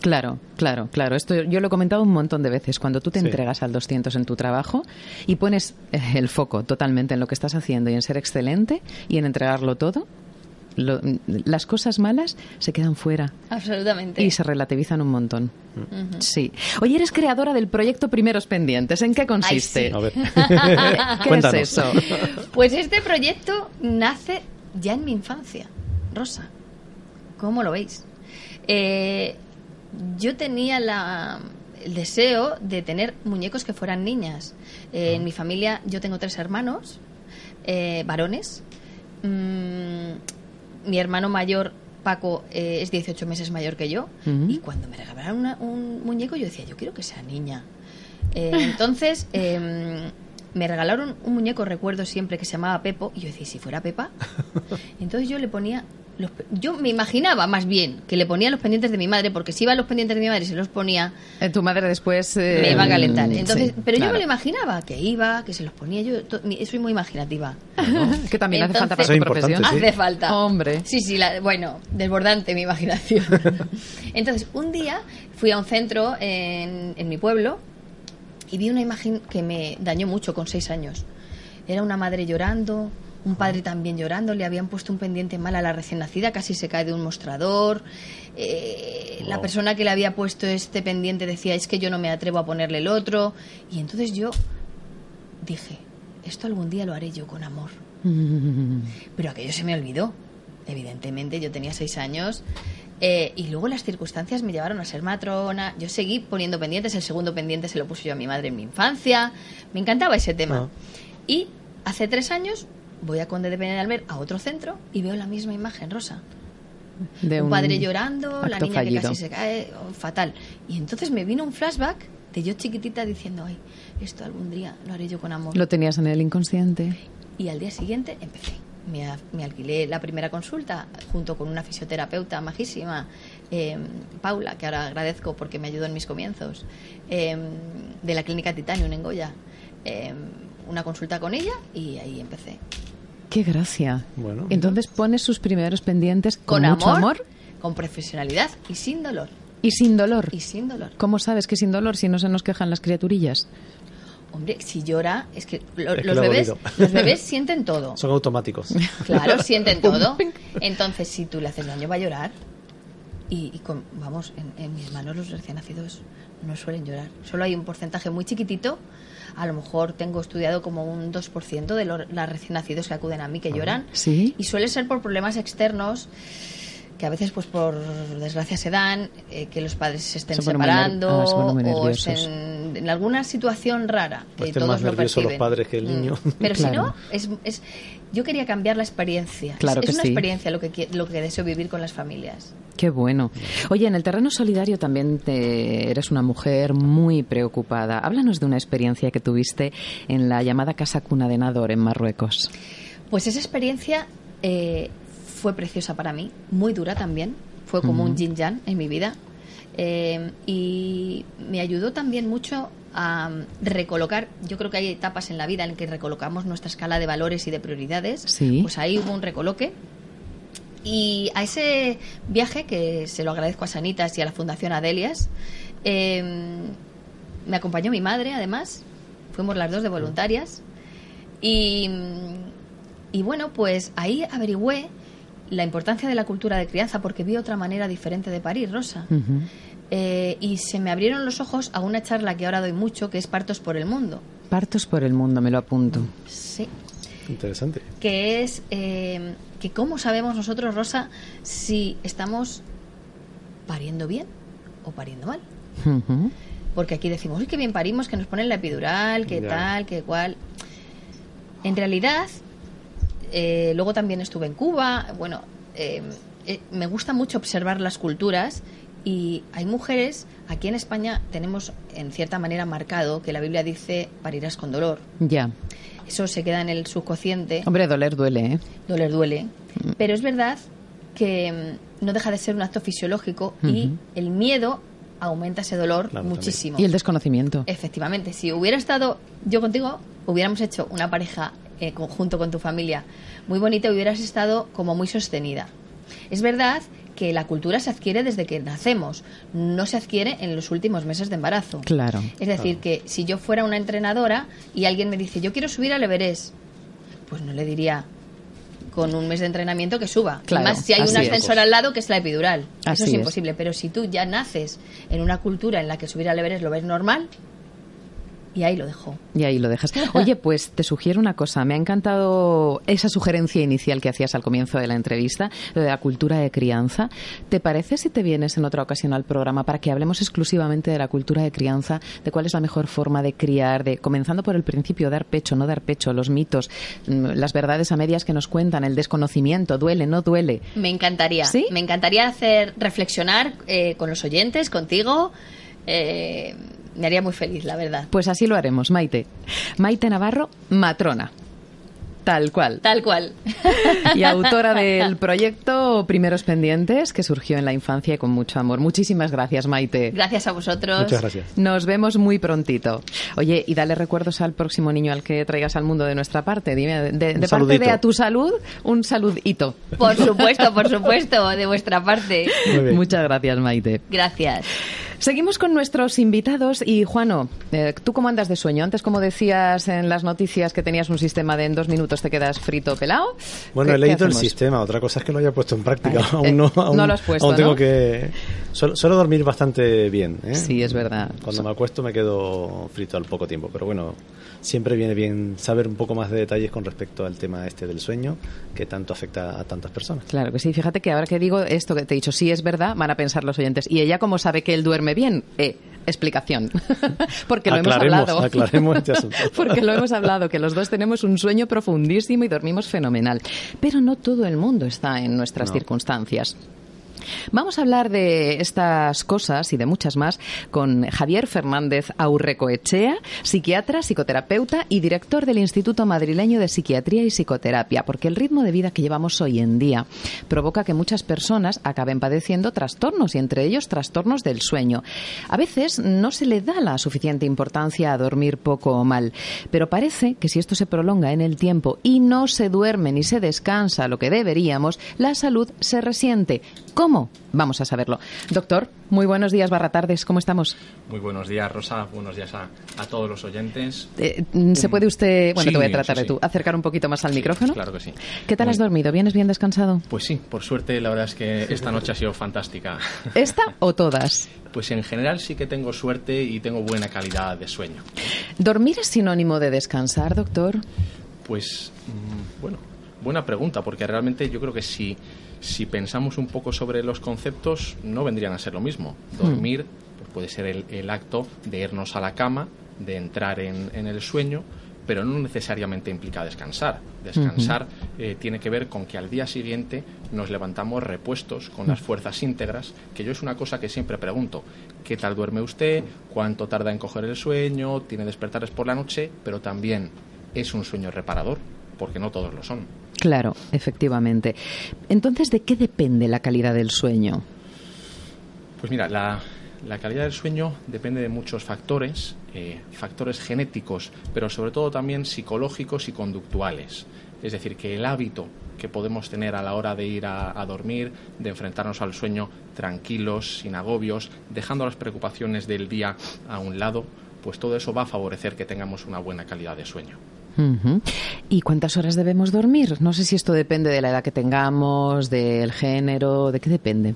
Claro, claro, claro. Esto yo lo he comentado un montón de veces. Cuando tú te Sí. entregas al 200 en tu trabajo y pones eh, el foco totalmente en lo que estás haciendo y en ser excelente y en entregarlo todo, lo- las cosas malas se quedan fuera Absolutamente. y se relativizan un montón. Sí. Oye, eres creadora del proyecto Primeros Pendientes. ¿En qué consiste? sí. A ver. ¿Qué Cuéntanos. es eso? Pues este proyecto nace ya en mi infancia, Rosa. ¿Cómo lo veis? Eh, yo tenía la- el deseo de tener muñecos que fueran niñas. Eh, En mi familia yo tengo tres hermanos, eh, varones. Mm, mi hermano mayor, Paco, eh, es 18 meses mayor que yo. Y cuando me regalaron una- un muñeco yo decía, yo quiero que sea niña. Eh, entonces, em, me regalaron un muñeco, recuerdo siempre, que se llamaba Pepo, y yo decía, ¿y si fuera Pepa? Entonces yo le ponía, los pe- yo me imaginaba más bien que le ponía los pendientes de mi madre, porque si iba a los pendientes de mi madre y se los ponía, Eh, Tu madre después... eh, me iba a calentar. Entonces, sí, pero yo me lo imaginaba, que iba, que se los ponía, yo to- soy muy imaginativa. Que también hace falta para tu profesión. sí. Hace falta. Hombre. Sí, sí, la- bueno, desbordante mi imaginación. Entonces, un día fui a un centro en, en mi pueblo y vi una imagen que me dañó mucho con seis años. Era una madre llorando, un padre también llorando, le habían puesto un pendiente mal a la recién nacida, casi se cae de un mostrador. Eh, La persona que le había puesto este pendiente decía, es que yo no me atrevo a ponerle el otro. Y entonces yo dije, esto algún día lo haré yo con amor. Pero aquello se me olvidó. Evidentemente, yo tenía seis años. eh, y luego las circunstancias me llevaron a ser matrona. Yo seguí poniendo pendientes. El segundo pendiente se lo puse yo a mi madre en mi infancia. Me encantaba ese tema. Ah. Y hace tres años voy a Conde de Penalver a otro centro y veo la misma imagen, Rosa. De un padre llorando, la niña que fallido. casi se cae, oh, fatal. Y entonces me vino un flashback de yo chiquitita diciendo, ay, esto algún día lo haré yo con amor. Lo tenías en el inconsciente. Y al día siguiente empecé. Me, me alquilé la primera consulta junto con una fisioterapeuta majísima, eh, Paula, que ahora agradezco porque me ayudó en mis comienzos, eh, de la clínica Titanium en Goya. Eh, una consulta con ella y ahí empecé. Qué gracia. Bueno. Entonces pones sus primeros pendientes con, Con mucho amor, amor con profesionalidad y sin dolor. y sin dolor. Y sin dolor. ¿Cómo sabes que sin dolor si no se nos quejan las criaturillas? Hombre, si llora, es que lo- Es que los, lo bebés, los bebés sienten todo. Son automáticos. Claro, sienten todo. Entonces, si tú le haces daño, va a llorar. Y, y con- vamos, en, en mis manos los recién nacidos no suelen llorar. Solo hay un porcentaje muy chiquitito. A lo mejor tengo estudiado como un 2% de los las recién nacidos que acuden a mí que lloran. ¿Sí? Y suele ser por problemas externos que a veces, pues por desgracia, se dan, eh, que los padres se estén Se separando ah, se o estén en alguna situación rara. Que estén todos más lo nerviosos los padres que el Mm. niño. Pero si no, es, es- yo quería cambiar la experiencia. Es- Claro es, que una sí. experiencia lo que, lo que deseo vivir con las familias. Qué bueno. Oye, en el terreno solidario también te- eres una mujer muy preocupada. Háblanos de una experiencia que tuviste en la llamada Casa Cuna de Nador en Marruecos. Pues esa experiencia eh, fue preciosa para mí, muy dura también. Fue como un yin yang en mi vida. Eh, y me ayudó también mucho a recolocar. Yo creo que hay etapas en la vida en que recolocamos nuestra escala de valores y de prioridades. Sí. Pues ahí hubo un recoloque. Y a ese viaje, que se lo agradezco a Sanitas y a la Fundación Adelias, eh, me acompañó mi madre, además. Fuimos las dos de voluntarias. Y, y bueno, pues ahí averigüé la importancia de la cultura de crianza porque vi otra manera diferente de parir, Rosa. Eh, y se me abrieron los ojos a una charla que ahora doy mucho, que es Partos por el Mundo. Partos por el mundo, me lo apunto. Sí. Interesante. Que es eh, que cómo sabemos nosotros, Rosa, si estamos pariendo bien o pariendo mal. Porque aquí decimos, uy, qué bien parimos, que nos ponen la epidural, que Ya. tal, que cual. En realidad, eh, luego también estuve en Cuba. Bueno, eh, eh, me gusta mucho observar las culturas y hay mujeres, aquí en España tenemos en cierta manera marcado que la Biblia dice parirás con dolor. Ya. Eso se queda en el subconsciente. Hombre, doler duele, ¿eh? Doler duele. Pero es verdad que mm, no deja de ser un acto fisiológico y el miedo aumenta ese dolor Claro, muchísimo. Y el desconocimiento. Efectivamente, si hubiera estado yo contigo, hubiéramos hecho una pareja eh, conjunto con tu familia muy bonita y hubieras estado como muy sostenida. Es verdad que la cultura se adquiere desde que nacemos, no se adquiere en los últimos meses de embarazo. Claro. Es decir, que si yo fuera una entrenadora y alguien me dice, yo quiero subir al Everest, pues no le diría con un mes de entrenamiento que suba. Claro, más si hay un es. ascensor al lado que es la epidural. Así Eso es es. imposible. Pero si tú ya naces en una cultura en la que subir al Everest lo ves normal, y ahí lo dejo. Y ahí lo dejas. Oye, pues te sugiero una cosa. Me ha encantado esa sugerencia inicial que hacías al comienzo de la entrevista, lo de la cultura de crianza. ¿Te parece si te vienes en otra ocasión al programa para que hablemos exclusivamente de la cultura de crianza, de cuál es la mejor forma de criar, de comenzando por el principio, dar pecho, no dar pecho, los mitos, mm, las verdades a medias que nos cuentan, el desconocimiento, duele, no duele? Me encantaría. ¿Sí? Me encantaría hacer reflexionar eh, con los oyentes, contigo. Eh, me haría muy feliz, la verdad. Pues así lo haremos, Maite. Maite Navarro, matrona. Tal cual. Tal cual. y autora del proyecto Primeros Pendientes, que surgió en la infancia y con mucho amor. Muchísimas gracias, Maite. Gracias a vosotros. Muchas gracias. Nos vemos muy prontito. Oye, y dale recuerdos al próximo niño al que traigas al mundo de nuestra parte. Dime, de, de parte de a tu salud, un saludito. Por supuesto, por supuesto, de vuestra parte. Muy bien. Muchas gracias, Maite. Gracias. Seguimos con nuestros invitados y Juano, eh, ¿tú cómo andas de sueño? Antes, como decías en las noticias que tenías un sistema de en dos minutos te quedas frito pelado. Bueno, ¿Qué- he leído el sistema, otra cosa es que lo haya puesto en práctica. Vale. aún Eh, no, aún, no lo has puesto, aún tengo ¿no? que. Suelo, suelo dormir bastante bien. ¿eh? Sí, es verdad. Cuando me acuesto me quedo frito al poco tiempo, pero bueno, siempre viene bien saber un poco más de detalles con respecto al tema este del sueño que tanto afecta a tantas personas. Claro que sí, fíjate que ahora que digo esto que te he dicho, sí es verdad, van a pensar los oyentes. ¿Y ella cómo sabe que él duerme bien? Eh, explicación. Porque lo aclaremos, hemos hablado. aclaremos este asunto. Porque lo hemos hablado, que los dos tenemos un sueño profundísimo y dormimos fenomenal. Pero no todo el mundo está en nuestras No. circunstancias. Vamos a hablar de estas cosas y de muchas más con Javier Fernández Aurrecoechea, psiquiatra, psicoterapeuta y director del Instituto Madrileño de Psiquiatría y Psicoterapia, porque el ritmo de vida que llevamos hoy en día provoca que muchas personas acaben padeciendo trastornos y entre ellos trastornos del sueño. A veces no se le da la suficiente importancia a dormir poco o mal, pero parece que si esto se prolonga en el tiempo y no se duerme ni se descansa lo que deberíamos, la salud se resiente. ¿Cómo? Vamos a saberlo. Doctor, muy buenos días, barra tardes, ¿cómo estamos? Muy buenos días, Rosa. Buenos días a, a todos los oyentes. Eh, ¿Se puede usted, bueno, Sí, te voy a tratar sí, de tú, sí. acercar un poquito más al Sí, micrófono? Claro que sí. ¿Qué tal Muy- has dormido? ¿Vienes bien descansado? Pues sí, por suerte la verdad es que esta noche ha sido fantástica. ¿Esta o todas? Pues en general sí que tengo suerte y tengo buena calidad de sueño. ¿Dormir es sinónimo de descansar, doctor? Pues mm, bueno, buena pregunta, porque realmente yo creo que si, si pensamos un poco sobre los conceptos, no vendrían a ser lo mismo. Dormir pues puede ser el, el acto de irnos a la cama, de entrar en, en el sueño, pero no necesariamente implica descansar. Descansar eh, tiene que ver con que al día siguiente nos levantamos repuestos con las fuerzas íntegras, que yo es una cosa que siempre pregunto. ¿Qué tal duerme usted? ¿Cuánto tarda en coger el sueño? ¿Tiene despertares por la noche? Pero también es un sueño reparador, porque no todos lo son. Claro, efectivamente. Entonces, ¿de qué depende la calidad del sueño? Pues mira, la, calidad del sueño depende de muchos factores, eh, factores genéticos, pero sobre todo también psicológicos y conductuales. Es decir, que el hábito que podemos tener a la hora de ir a dormir, de enfrentarnos al sueño tranquilos, sin agobios, dejando las preocupaciones del día a un lado, pues todo eso va a favorecer que tengamos una buena calidad de sueño. ¿Y cuántas horas debemos dormir? No sé si esto depende de la edad que tengamos, del género, ¿de qué depende?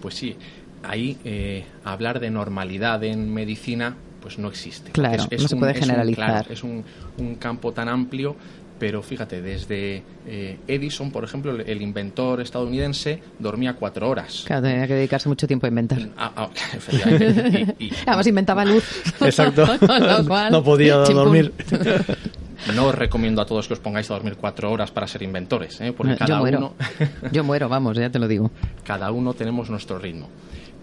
Pues sí, ahí eh, hablar de normalidad en medicina pues no existe. Claro, no se puede un- generalizar. claro, es un, un campo tan amplio, pero fíjate, desde eh, Edison, por ejemplo, el, el inventor estadounidense, dormía cuatro horas. Claro, tenía que dedicarse mucho tiempo a inventar. Ah, ah, efectivamente. Y- y- Además inventaba luz. Exacto. Cual, no podía dormir. no os recomiendo a todos que os pongáis a dormir cuatro horas para ser inventores, ¿eh? porque Yo cada muero. uno... Yo muero, vamos, ya te lo digo. cada uno tenemos nuestro ritmo.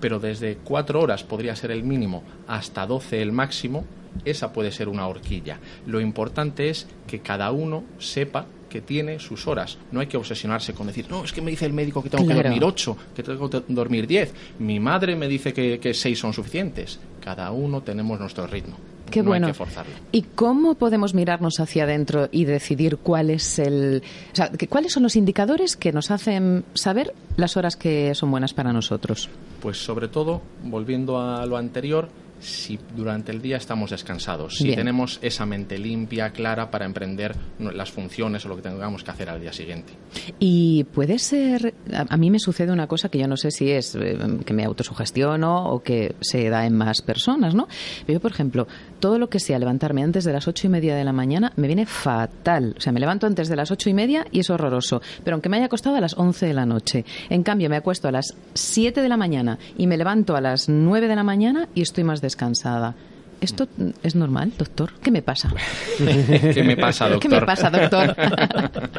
Pero desde cuatro horas podría ser el mínimo hasta 12 el máximo, esa puede ser una horquilla. Lo importante es que cada uno sepa que tiene sus horas. No hay que obsesionarse con decir, no, es que me dice el médico que tengo Claro. que dormir ocho, que tengo que dormir diez. Mi madre me dice que, que seis son suficientes. Cada uno tenemos nuestro ritmo. Qué no bueno. hay que forzarlo. ¿Y cómo podemos mirarnos hacia adentro y decidir cuál es el, o sea, que- cuáles son los indicadores que nos hacen saber las horas que son buenas para nosotros? Pues sobre todo, volviendo a lo anterior, si durante el día estamos descansados, si tenemos esa mente limpia, clara para emprender las funciones o lo que tengamos que hacer al día siguiente. Y puede ser, a, mí me sucede una cosa que yo no sé si es eh, que me autosugestiono o que se da en más personas, ¿no? Yo, por ejemplo, todo lo que sea levantarme antes de las ocho y media de la mañana me viene fatal. O sea, me levanto antes de las ocho y media y es horroroso. Pero aunque me haya acostado a las once de la noche, en cambio me acuesto a las siete de la mañana y me levanto a las nueve de la mañana y estoy más descansada. ¿Esto es normal, doctor? ¿Qué me pasa? ¿Qué me pasa, doctor? ¿Qué me pasa, doctor?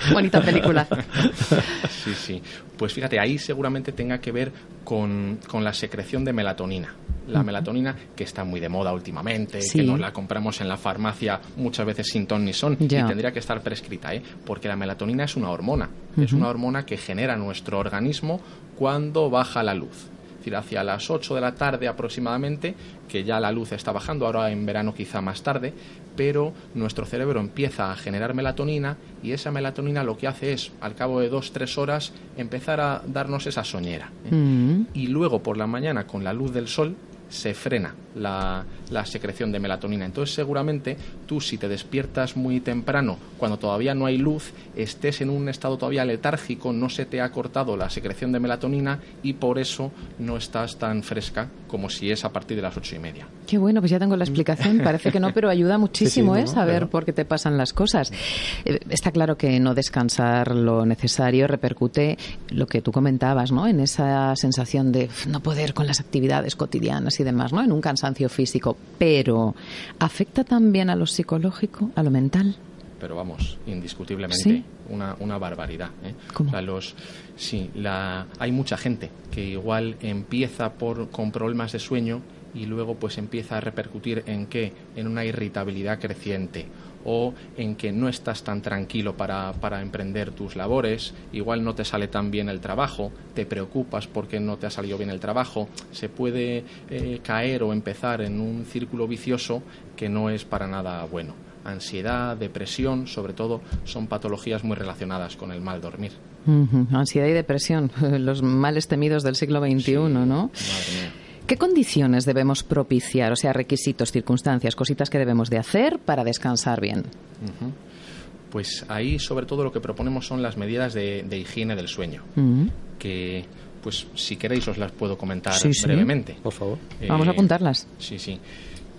Bonita película. Sí, sí. Pues fíjate, ahí seguramente tenga que ver con, la secreción de melatonina. La melatonina, que está muy de moda últimamente, que nos la compramos en la farmacia muchas veces sin ton ni son, y tendría que estar prescrita, ¿eh? porque la melatonina es una hormona. Es una hormona que genera nuestro organismo cuando baja la luz decir, hacia las 8 de la tarde aproximadamente, que ya la luz está bajando, ahora en verano quizá más tarde, pero nuestro cerebro empieza a generar melatonina y esa melatonina lo que hace es, al cabo de dos, tres horas, empezar a darnos esa soñera. ¿eh? Mm. Y luego por la mañana, con la luz del sol, se frena la, secreción de melatonina. Entonces, seguramente tú, si te despiertas muy temprano, cuando todavía no hay luz, estés en un estado todavía letárgico, no se te ha cortado la secreción de melatonina y por eso no estás tan fresca como si es a partir de las ocho y media. Qué bueno, pues ya tengo la explicación. Parece que no, pero ayuda muchísimo ¿eh? saber por qué te pasan las cosas. Eh, está claro que no descansar lo necesario repercute lo que tú comentabas, ¿no? En esa sensación de no poder con las actividades cotidianas y demás, ¿no? En un cansancio físico. Pero, ¿afecta también a lo psicológico, a lo mental? pero vamos, indiscutiblemente una, una, barbaridad. ¿eh? los, sí, la, hay mucha gente que igual empieza por, con problemas de sueño y luego pues empieza a repercutir en qué? En una irritabilidad creciente o en que no estás tan tranquilo para, para, emprender tus labores, igual no te sale tan bien el trabajo, te preocupas porque no te ha salido bien el trabajo, se puede eh, caer o empezar en un círculo vicioso que no es para nada bueno. Ansiedad, depresión, sobre todo, son patologías muy relacionadas con el mal dormir. Ansiedad y depresión, los males temidos del siglo XXI, ¿no? ¿Qué condiciones debemos propiciar? O sea, requisitos, circunstancias, cositas que debemos de hacer para descansar bien. Pues ahí, sobre todo, lo que proponemos son las medidas de, higiene del sueño, que, pues, si queréis, os las puedo comentar brevemente. Por favor. Vamos a eh, apuntarlas. Sí, sí.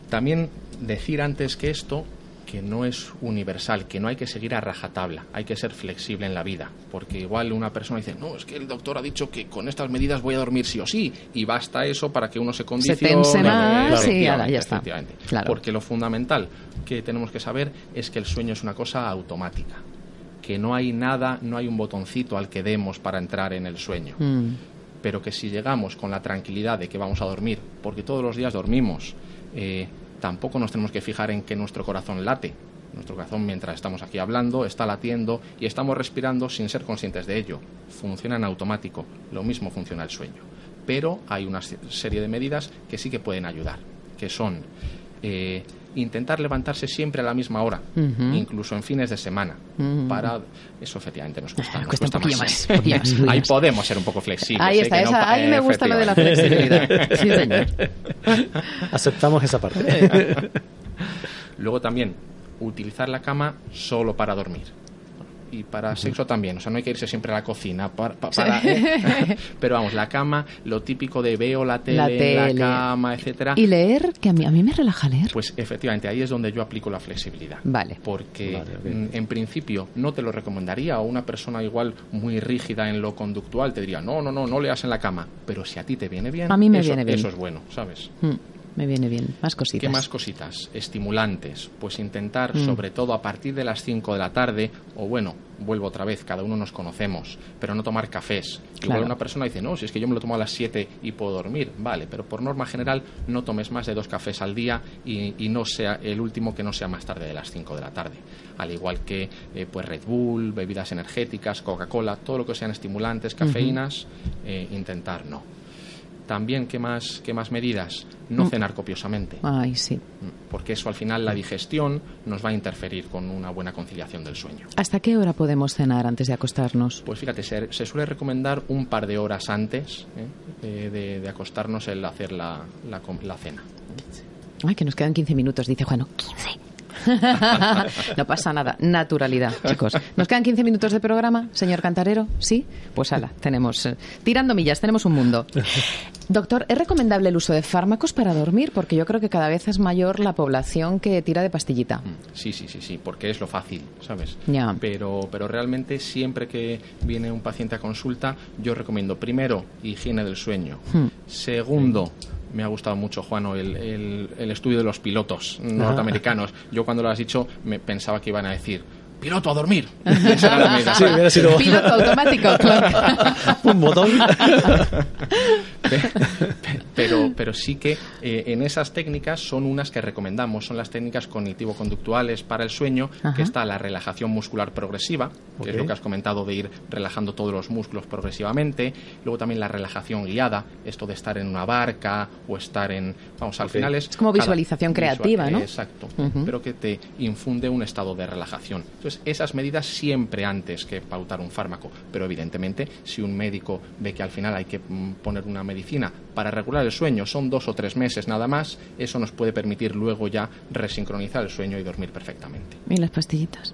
También decir antes que esto que no es universal, que no hay que seguir a rajatabla, hay que ser flexible en la vida, porque igual una persona dice, no, es que el doctor ha dicho que con estas medidas voy a dormir sí o sí, y basta eso para que uno se condicione. Se más y ya está. Porque lo fundamental que tenemos que saber es que el sueño es una cosa automática, que no hay nada, no hay un botoncito al que demos para entrar en el sueño. Mm. Pero que si llegamos con la tranquilidad de que vamos a dormir, porque todos los días dormimos, eh, tampoco nos tenemos que fijar en que nuestro corazón late. Nuestro corazón, mientras estamos aquí hablando, está latiendo y estamos respirando sin ser conscientes de ello. Funciona en automático. Lo mismo funciona el sueño. Pero hay una serie de medidas que sí que pueden ayudar, que son eh, intentar levantarse siempre a la misma hora, incluso en fines de semana. Para eso efectivamente nos cuesta, nos cuesta, un más. Ahí podemos ser un poco flexibles. Ahí está, esa, ahí me gusta lo de la flexibilidad. Sí, señor. Aceptamos esa parte. Luego también utilizar la cama solo para dormir y para sexo también. O sea, no hay que irse siempre a la cocina. Para, ¿eh? Pero vamos, la cama, lo típico de veo la tele, la, cama, etcétera. ¿Y leer? Que a mí, a mí me relaja leer. Pues efectivamente, ahí es donde yo aplico la flexibilidad. Vale. Porque en principio no te lo recomendaría. O una persona igual muy rígida en lo conductual te diría, no, no, no, no leas en la cama. Pero si a ti te viene bien, a mí me viene bien. eso es bueno, ¿sabes? Mm me viene bien. Más cositas. ¿Qué más cositas? Estimulantes. Pues intentar, mm. sobre todo a partir de las 5 de la tarde, o bueno, vuelvo otra vez, cada uno nos conocemos, pero no tomar cafés. Igual una persona dice, no, si es que yo me lo tomo a las 7 y puedo dormir, vale, pero por norma general no tomes más de dos cafés al día y, no sea el último que no sea más tarde de las 5 de la tarde. Al igual que eh, pues Red Bull, bebidas energéticas, Coca-Cola, todo lo que sean estimulantes, cafeínas, eh, intentar no. También, ¿qué más, qué más medidas? No mm. cenar copiosamente. Ay, sí. Mm, porque eso al final la digestión nos va a interferir con una buena conciliación del sueño. ¿Hasta qué hora podemos cenar antes de acostarnos? Pues fíjate, se, suele recomendar un par de horas antes ¿eh? de, acostarnos el hacer la, la, cena. Ay, que nos quedan 15 minutos, dice Juan. 15. no pasa nada. Naturalidad, chicos. ¿Nos quedan 15 minutos de programa, señor Cantarero? ¿Sí? Pues ala, tenemos. eh, tirando millas, tenemos un mundo. Doctor, ¿es recomendable el uso de fármacos para dormir? Porque yo creo que cada vez es mayor la población que tira de pastillita. Sí, sí, sí, sí, porque es lo fácil, ¿sabes? Ya. Pero, pero realmente siempre que viene un paciente a consulta, yo recomiendo primero higiene del sueño. Hmm. Segundo, me ha gustado mucho, Juano, el, el- el estudio de los pilotos norteamericanos. Yo cuando lo has dicho me pensaba que iban a decir, piloto a dormir. Sí, hubiera sido Piloto automático, un botón. pero, pero sí que eh, en esas técnicas son unas que recomendamos, son las técnicas cognitivo-conductuales para el sueño, Ajá. que está la relajación muscular progresiva, que es lo que has comentado de ir relajando todos los músculos progresivamente, luego también la relajación guiada, esto de estar en una barca o estar en, vamos, al final es... Es como visualización creativa, ¿no? Exacto, pero que te infunde un estado de relajación. Entonces, esas medidas siempre antes que pautar un fármaco, pero evidentemente si un médico ve que al final hay que mm, poner una medicina para regular el sueño, son dos o tres meses nada más, eso nos puede permitir luego ya resincronizar el sueño y dormir perfectamente. ¿Y las pastillitas?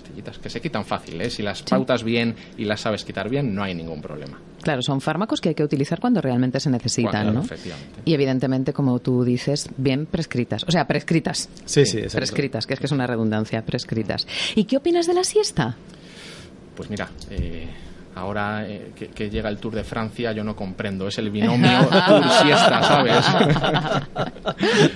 Pastillitas, que se quitan fácil, ¿eh? si las pautas bien y las sabes quitar bien, no hay ningún problema. Claro, son fármacos que hay que utilizar cuando realmente se necesitan, Cuando- ¿no? efectivamente. Y evidentemente, como tú dices, bien prescritas. O sea, prescritas. Sí, sí, exacto. Prescritas, que es que es una redundancia, prescritas. ¿Y qué opinas de la siesta? Pues mira, eh, ahora eh, que, que llega el Tour de Francia, yo no comprendo. Es el binomio Tour-siesta, ¿sabes?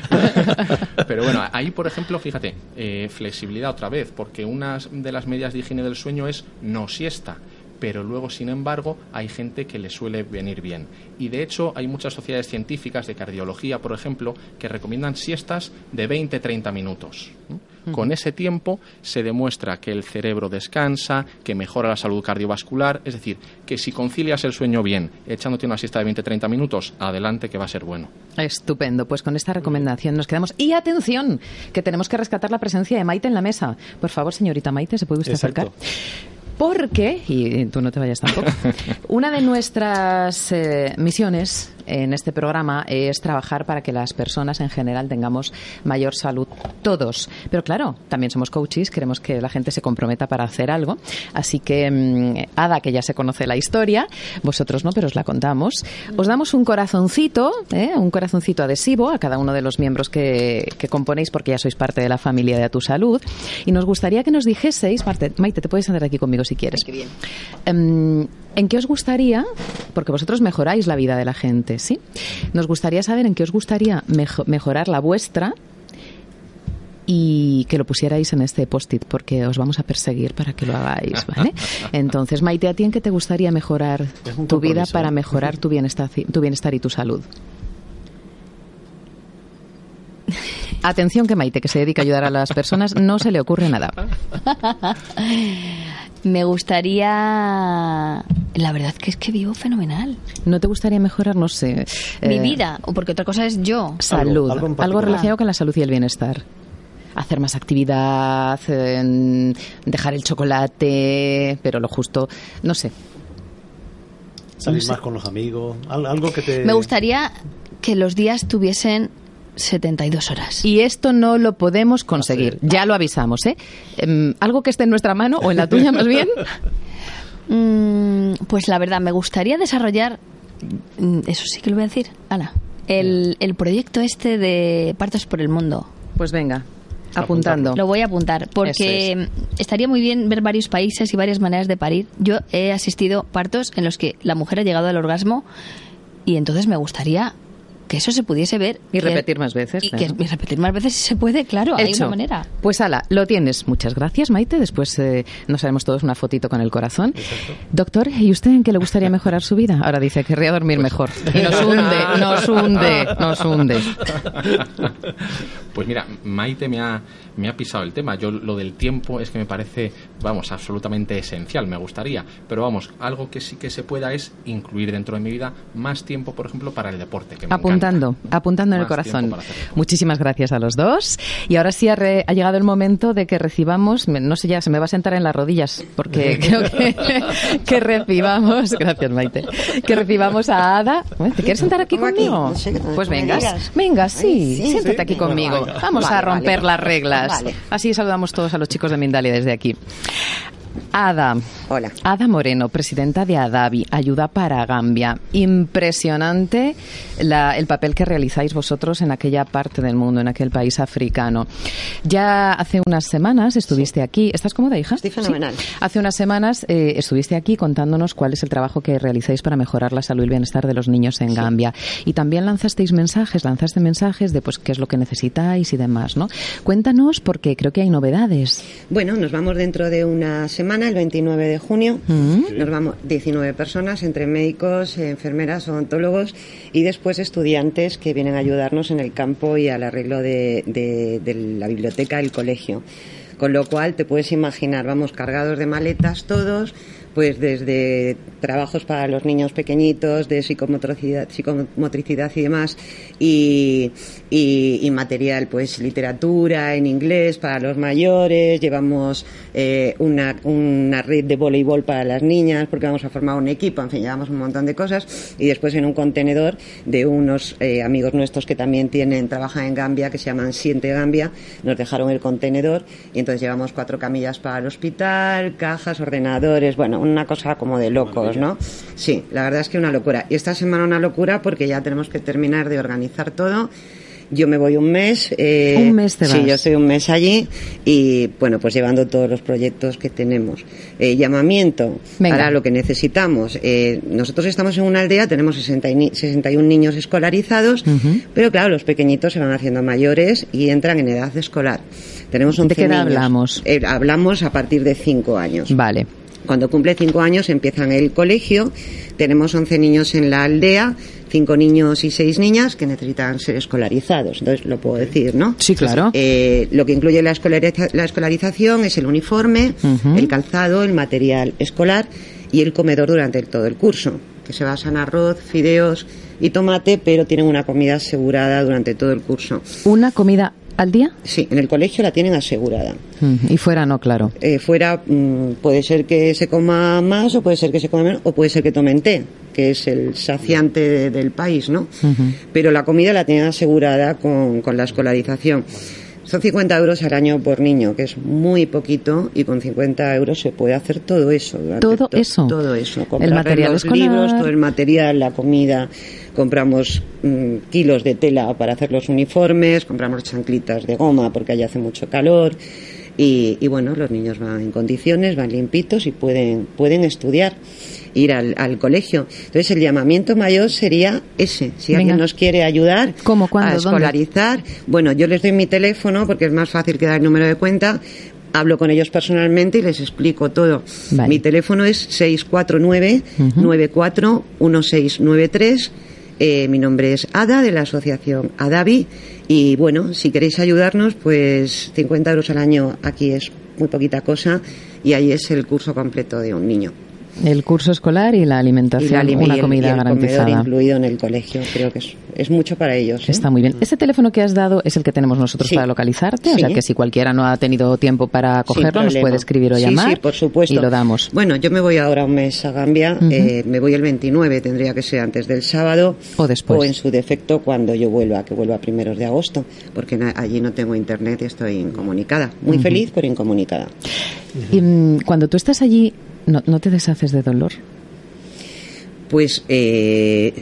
Pero bueno, ahí, por ejemplo, fíjate, eh, flexibilidad otra vez, porque una de las medidas de higiene del sueño es no siesta. Pero luego, sin embargo, hay gente que le suele venir bien. Y de hecho, hay muchas sociedades científicas de cardiología, por ejemplo, que recomiendan siestas de 20-30 minutos. ¿no? Con ese tiempo se demuestra que el cerebro descansa, que mejora la salud cardiovascular, es decir, que si concilias el sueño bien, echándote una siesta de 20-30 minutos, adelante que va a ser bueno. Estupendo, pues con esta recomendación nos quedamos. Y atención, que tenemos que rescatar la presencia de Maite en la mesa. Por favor, señorita Maite, ¿se puede usted Exacto. acercar? Porque, y tú no te vayas tampoco, una de nuestras eh, misiones en este programa es trabajar para que las personas en general tengamos mayor salud, todos. Pero claro, también somos coaches, queremos que la gente se comprometa para hacer algo. Así que, mm, Ada, que ya se conoce la historia, vosotros no, pero os la contamos. Os damos un corazoncito, ¿eh? un corazoncito adhesivo a cada uno de los miembros que, que componéis, porque ya sois parte de la familia de A Tu Salud. Y nos gustaría que nos dijeseis, Marte- Maite, te puedes sentar aquí conmigo si quieres. Qué bien. Em, ¿En qué os gustaría, porque vosotros mejoráis la vida de la gente, ¿sí? Nos gustaría saber en qué os gustaría mejo- mejorar la vuestra y que lo pusierais en este post-it, porque os vamos a perseguir para que lo hagáis, ¿vale? Entonces, Maite, ¿a ti en qué te gustaría mejorar tu vida para mejorar tu bienestar, tu bienestar y tu salud? Atención que Maite, que se dedica a ayudar a las personas, no se le ocurre nada. Me gustaría... La verdad que es que vivo fenomenal. ¿No te gustaría mejorar, no sé... Mi eh, vida, o porque otra cosa es yo. Salud, Algo- relacionado con la salud y el bienestar. Hacer más actividad, eh, dejar el chocolate, pero lo justo, no sé. Salir No sé. más con los amigos. al- Algo que te. Me gustaría que los días tuviesen 72 horas. Y esto no lo podemos conseguir, ya lo avisamos, ¿eh? Em, Algo que esté en nuestra mano, o en la tuya más bien. Mm, pues la verdad, me gustaría desarrollar, mm, eso sí que lo voy a decir, Ana, el, el proyecto este de Partos por el Mundo. Pues venga, apuntando. Lo voy a apuntar porque estaría muy bien ver varios países y varias maneras de parir. Yo he asistido partos en los que la mujer ha llegado al orgasmo y entonces me gustaría que eso se pudiese ver Y que- repetir más veces, y, claro. que- y repetir más veces si se puede, claro, hay Hecho. una manera. Pues ala, lo tienes. Muchas gracias, Maite. Después eh, nos haremos todos una fotito con el corazón. Doctor, ¿y usted en qué le gustaría mejorar su vida? Ahora dice, querría dormir mejor. Y nos hunde, nos hunde, nos hunde. Pues mira, Maite me ha, me ha pisado el tema. Yo lo del tiempo es que me parece, vamos, absolutamente esencial, me gustaría. Pero vamos, algo que sí que se pueda es incluir dentro de mi vida más tiempo, por ejemplo, para el deporte. Que me Apuntado. Apuntando, apuntando en el corazón. Muchísimas gracias a los dos. Y ahora sí ha, re- ha llegado el momento de que recibamos, me- no sé ya, se me va a sentar en las rodillas, porque creo que, que recibamos, gracias Maite, que recibamos a Ada. ¿Te quieres sentar aquí conmigo? no sé, que pues vengas, venga, sí, Ay, sí. siéntate Sí. aquí conmigo. Vale, Vamos a romper vale. las reglas. Vale. Así saludamos todos a los chicos de Mindalia desde aquí. Ada. Hola. Ada Moreno, presidenta de Adavi, Ayuda para Gambia. Impresionante la- el papel que realizáis vosotros en aquella parte del mundo, en aquel país africano. Ya hace unas semanas estuviste aquí. ¿Estás cómoda, hija? Estoy fenomenal. Sí. Hace unas semanas eh, estuviste aquí contándonos cuál es el trabajo que realizáis para mejorar la salud y el bienestar de los niños en Gambia. Y también lanzasteis mensajes, lanzaste mensajes de pues qué es lo que necesitáis y demás, ¿no? Cuéntanos porque creo que hay novedades. Bueno, nos vamos dentro de una semana, el 29 de junio. Mm. Nos vamos 19 personas, entre médicos, enfermeras, odontólogos y después estudiantes que vienen a ayudarnos en el campo y al arreglo de, de- de la biblioteca del colegio. Con lo cual te puedes imaginar, vamos cargados de maletas todos, pues desde trabajos para los niños pequeñitos, de psicomotricidad, psicomotricidad y demás, y, y- y material, pues literatura en inglés para los mayores, llevamos eh, una, una red de voleibol para las niñas, porque vamos a formar un equipo, en fin, llevamos un montón de cosas, y después en un contenedor de unos eh, amigos nuestros que también tienen, trabajan en Gambia, que se llaman Siente Gambia, nos dejaron el contenedor, y entonces llevamos cuatro camillas para el hospital, cajas, ordenadores, bueno, una cosa como de locos, ¿no? Sí, la verdad es que una locura. Y esta semana una locura porque ya tenemos que terminar de organizar todo. Yo me voy un mes. eh, Un mes te Sí, vas. yo estoy un mes allí y, bueno, pues llevando todos los proyectos que tenemos. Eh, llamamiento Venga. para lo que necesitamos. Eh, nosotros estamos en una aldea, tenemos 60 y ni- 61 niños escolarizados, pero claro, los pequeñitos se van haciendo mayores y entran en edad escolar. Tenemos 11 ¿De qué edad niños. hablamos? Eh, hablamos a partir de 5 años. Vale. Cuando cumple cinco años empiezan el colegio. Tenemos 11 niños en la aldea, cinco niños y seis niñas que necesitan ser escolarizados. Entonces lo puedo decir, ¿no? Sí, claro. Eh, lo que incluye la, escolariza- la escolarización es el uniforme, el calzado, el material escolar y el comedor durante el- todo el curso, que se basa en arroz, fideos y tomate, pero tienen una comida asegurada durante todo el curso. ¿Una comida al día? Sí, en el colegio la tienen asegurada. Y fuera no, claro. Eh, fuera mm, puede ser que se coma más o puede ser que se coma menos o puede ser que tomen té, que es el saciante de- del país, ¿no? Pero la comida la tienen asegurada con, con la escolarización. Son 50 euros al año por niño, que es muy poquito, y con 50 euros se puede hacer todo eso. durante ¿Todo to- eso? Todo eso. El Comprar material los escolar. libros, todo el material, la comida. Compramos mm, kilos de tela para hacer los uniformes, compramos chanclitas de goma porque allá hace mucho calor. Y, y bueno, los niños van en condiciones, van limpitos y pueden, pueden estudiar, ir al, al colegio. Entonces el llamamiento mayor sería ese. Si Venga. alguien nos quiere ayudar ¿Cómo, cuándo, a dónde? escolarizar, bueno, yo les doy mi teléfono porque es más fácil que dar el número de cuenta. Hablo con ellos personalmente y les explico todo. Vale. Mi teléfono es 649-941693. Eh, mi nombre es Ada, de la asociación Adavi. Y bueno, si queréis ayudarnos, pues 50 euros al año aquí es muy poquita cosa. Y ahí es el curso completo de un niño. El curso escolar y la alimentación, Y, la- y una el- comida y el garantizada. incluido en el colegio. Creo que es, es mucho para ellos. ¿eh? Está muy bien. Este teléfono que has dado es el que tenemos nosotros Sí. para localizarte, o sea que si cualquiera no ha tenido tiempo para cogerlo, nos puede escribir o llamar Sí, por supuesto. y lo damos. Bueno, yo me voy ahora un mes a Gambia. Eh, me voy el 29, tendría que ser antes del sábado. O después. O en su defecto cuando yo vuelva, que vuelva a primeros de agosto. Porque allí no tengo internet y estoy incomunicada. Muy feliz, pero incomunicada. Y mm, cuando tú estás allí, no, no te deshaces de dolor. Pues eh,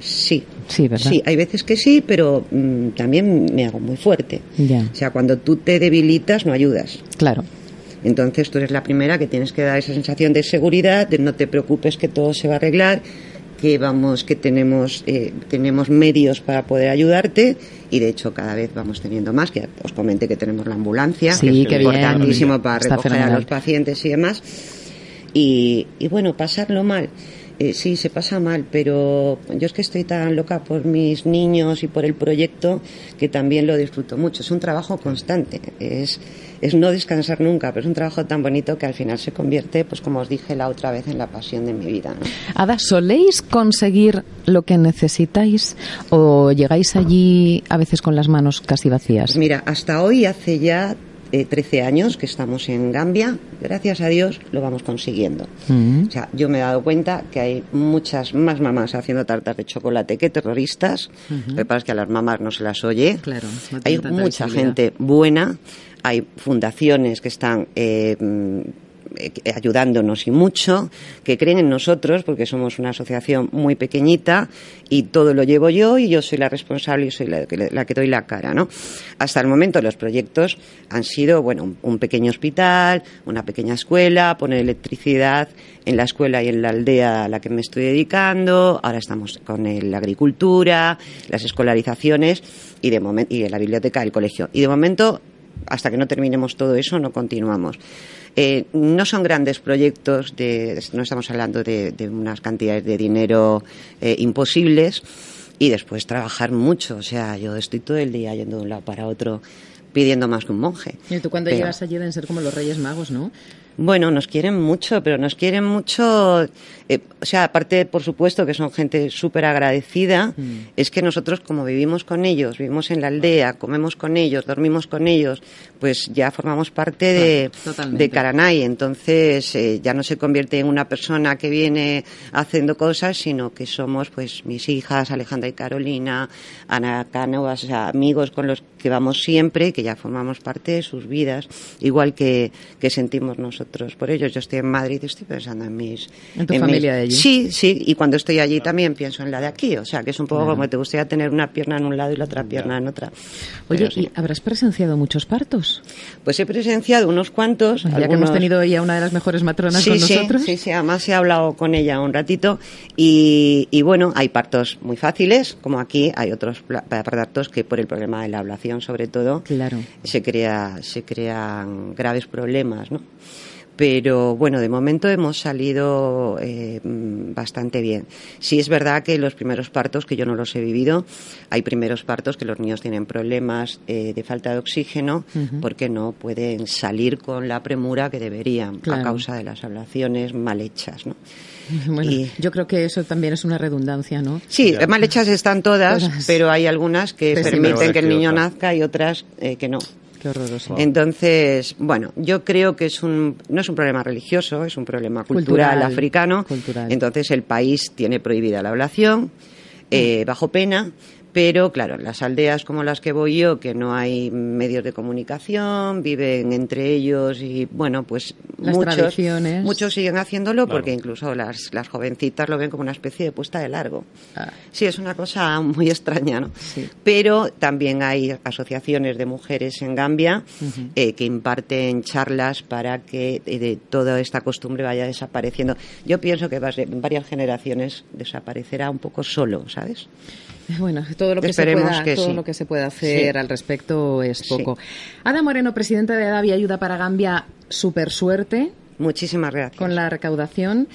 sí. Sí, ¿verdad? Sí, hay veces que sí, pero mm, también me hago muy fuerte. Ya. O sea, cuando tú te debilitas, no ayudas. Claro. Entonces tú eres la primera que tienes que dar esa sensación de seguridad, de no te preocupes que todo se va a arreglar, que vamos, que tenemos, eh, tenemos medios para poder ayudarte y de hecho cada vez vamos teniendo más, que os comenté que tenemos la ambulancia, Sí, que es bien. importantísimo para recoger a los pacientes y demás. Y, y bueno, pasarlo mal. Eh, sí, se pasa mal, pero yo es que estoy tan loca por mis niños y por el proyecto que también lo disfruto mucho. Es un trabajo constante, es, es no descansar nunca, pero es un trabajo tan bonito que al final se convierte, pues como os dije la otra vez, en la pasión de mi vida. ¿no? Ada, ¿soléis conseguir lo que necesitáis o llegáis allí a veces con las manos casi vacías? Pues mira, hasta hoy hace ya eh, 13 años que estamos en Gambia, gracias a Dios lo vamos consiguiendo. Mm. O sea, yo me he dado cuenta que hay muchas más mamás haciendo tartas de chocolate que terroristas. Lo que pasa es que a las mamás no se las oye. Claro, no hay mucha gente buena, hay fundaciones que están eh, ayudándonos y mucho, que creen en nosotros porque somos una asociación muy pequeñita y todo lo llevo yo y yo soy la responsable y soy la que, la que doy la cara, ¿no? Hasta el momento los proyectos han sido, bueno, un, pequeño hospital, una pequeña escuela, poner electricidad en la escuela y en la aldea a la que me estoy dedicando, ahora estamos con la agricultura, las escolarizaciones y de momen- y la biblioteca del colegio. Y de momento hasta que no terminemos todo eso, no continuamos. Eh, no son grandes proyectos, de, no estamos hablando de, de unas cantidades de dinero eh, imposibles y después trabajar mucho. O sea, yo estoy todo el día yendo de un lado para otro pidiendo más que un monje. Y tú cuando Pero- llegas allí deben ser como los Reyes Magos, ¿no? Bueno, nos quieren mucho, pero nos quieren mucho. eh, o sea, aparte, por supuesto, que son gente súper agradecida, es que nosotros, como vivimos con ellos, vivimos en la aldea, comemos con ellos, dormimos con ellos, pues ya formamos parte de Caranay. Entonces, eh, ya no se convierte en una persona que viene haciendo cosas, sino que somos, pues, mis hijas, Alejandra y Carolina, Ana Cánovas, o sea, amigos con los que vamos siempre, que ya formamos parte de sus vidas, igual que, que sentimos nosotros por ellos. Yo estoy en Madrid y estoy pensando en mis... En tu familia de allí. Sí, sí, y cuando estoy allí también pienso en la de aquí, o sea, que es un poco como te gustaría tener una pierna en un lado y la otra pierna en otra. Oye, Pero sí. ¿y habrás presenciado muchos partos? Pues he presenciado unos cuantos. Ya que hemos tenido ya una de las mejores matronas sí, con sí, nosotros. Sí, sí, además he hablado con ella un ratito y, y bueno, hay partos muy fáciles, como aquí, hay otros partos que por el problema de la ablación sobre todo Claro. se crea se crean graves problemas, ¿no? Pero bueno, de momento hemos salido eh, bastante bien. Sí es verdad que los primeros partos, que yo no los he vivido, hay primeros partos que los niños tienen problemas eh, de falta de oxígeno porque no pueden salir con la premura que deberían Claro. a causa de las ablaciones mal hechas, ¿no? Bueno, Y- yo creo que eso también es una redundancia, ¿no? Sí, mal hechas están todas, Todas. pero hay algunas que Pésimas. permiten que el niño nazca y otras eh, que no. Qué horroroso. Entonces, bueno, yo creo que es un, no es un problema religioso, es un problema cultural, Cultural, africano. cultural. Entonces el país tiene prohibida la ablación eh, bajo pena. Pero claro, en las aldeas como las que voy yo, que no hay medios de comunicación, viven entre ellos y bueno, pues Las muchos, tradiciones. muchos siguen haciéndolo Claro. porque incluso las, las jovencitas lo ven como una especie de puesta de largo. Ah. Sí, es una cosa muy extraña, ¿no? Sí. Pero también hay asociaciones de mujeres en Gambia eh, que imparten charlas para que eh, de toda esta costumbre vaya desapareciendo. Yo pienso que va- en varias generaciones desaparecerá un poco solo, ¿sabes? Bueno, todo lo que, se Esperemos pueda, que todo sí. lo que se pueda hacer Sí. al respecto es Sí. poco. Ada Moreno, presidenta de Adavi Ayuda para Gambia, super suerte Muchísimas gracias. con la recaudación.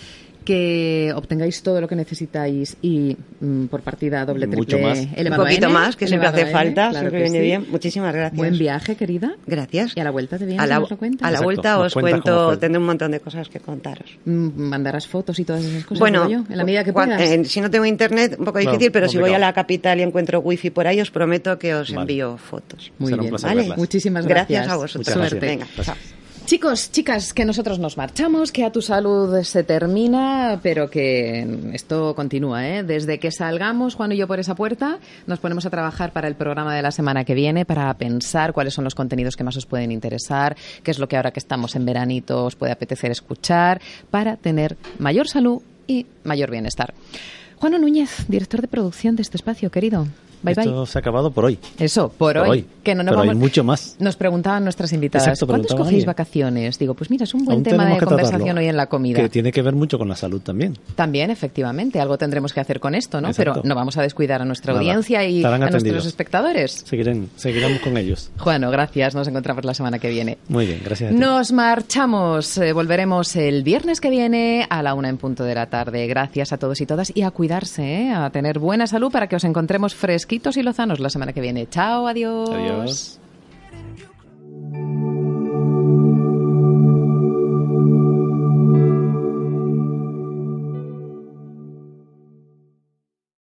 Que obtengáis todo lo que necesitáis y mm, por partida doble, Y triple, mucho más. un poquito N, más, que siempre hace N, falta, claro siempre viene sí. bien. Muchísimas gracias. Buen viaje, querida. Gracias. Y a la vuelta te vienes a la, nos lo cuentas. a la Exacto. vuelta os cuento, tendré un montón de cosas que contaros. Mm, Mandarás fotos y todas esas cosas. Bueno, yo, en la medida que puedas. eh, si no tengo internet, un poco difícil, pero si voy a complicado. la capital y encuentro wifi por ahí, os prometo que os Vale. envío fotos. Muy Será bien. ¿Vale? verlas. Muchísimas gracias. Gracias a vosotros. Muchas Suerte. Venga, Gracias. chao. Chicos, chicas, que nosotros nos marchamos, que a tu salud se termina, pero que esto continúa, ¿eh? Desde que salgamos, Juan y yo, por esa puerta, nos ponemos a trabajar para el programa de la semana que viene, para pensar cuáles son los contenidos que más os pueden interesar, qué es lo que ahora que estamos en veranito os puede apetecer escuchar, para tener mayor salud y mayor bienestar. Juan Núñez, director de producción de este espacio, querido. Bye, Esto se ha acabado por hoy. Eso, por, Por hoy. hoy. Que no nos Pero hay vamos- mucho más. Nos preguntaban nuestras invitadas, Exacto, ¿cuándo escogéis vacaciones? Digo, pues mira, es un buen Aún tema de conversación tratarlo, hoy en la comida. Que tiene que ver mucho con la salud también. También, efectivamente, algo tendremos que hacer con esto, ¿no? Exacto. Pero no vamos a descuidar a nuestra Nada, audiencia y a nuestros espectadores. Seguirán, seguiremos con ellos. Bueno, gracias. Nos encontramos la semana que viene. Muy bien, gracias. a ti. Nos marchamos. Eh, volveremos el viernes que viene a la una en punto de la tarde. Gracias a todos y todas y a cuidarse, ¿eh? a tener buena salud para que os encontremos fresquitos y Lozanos la semana que viene. Chao, adiós. Adiós.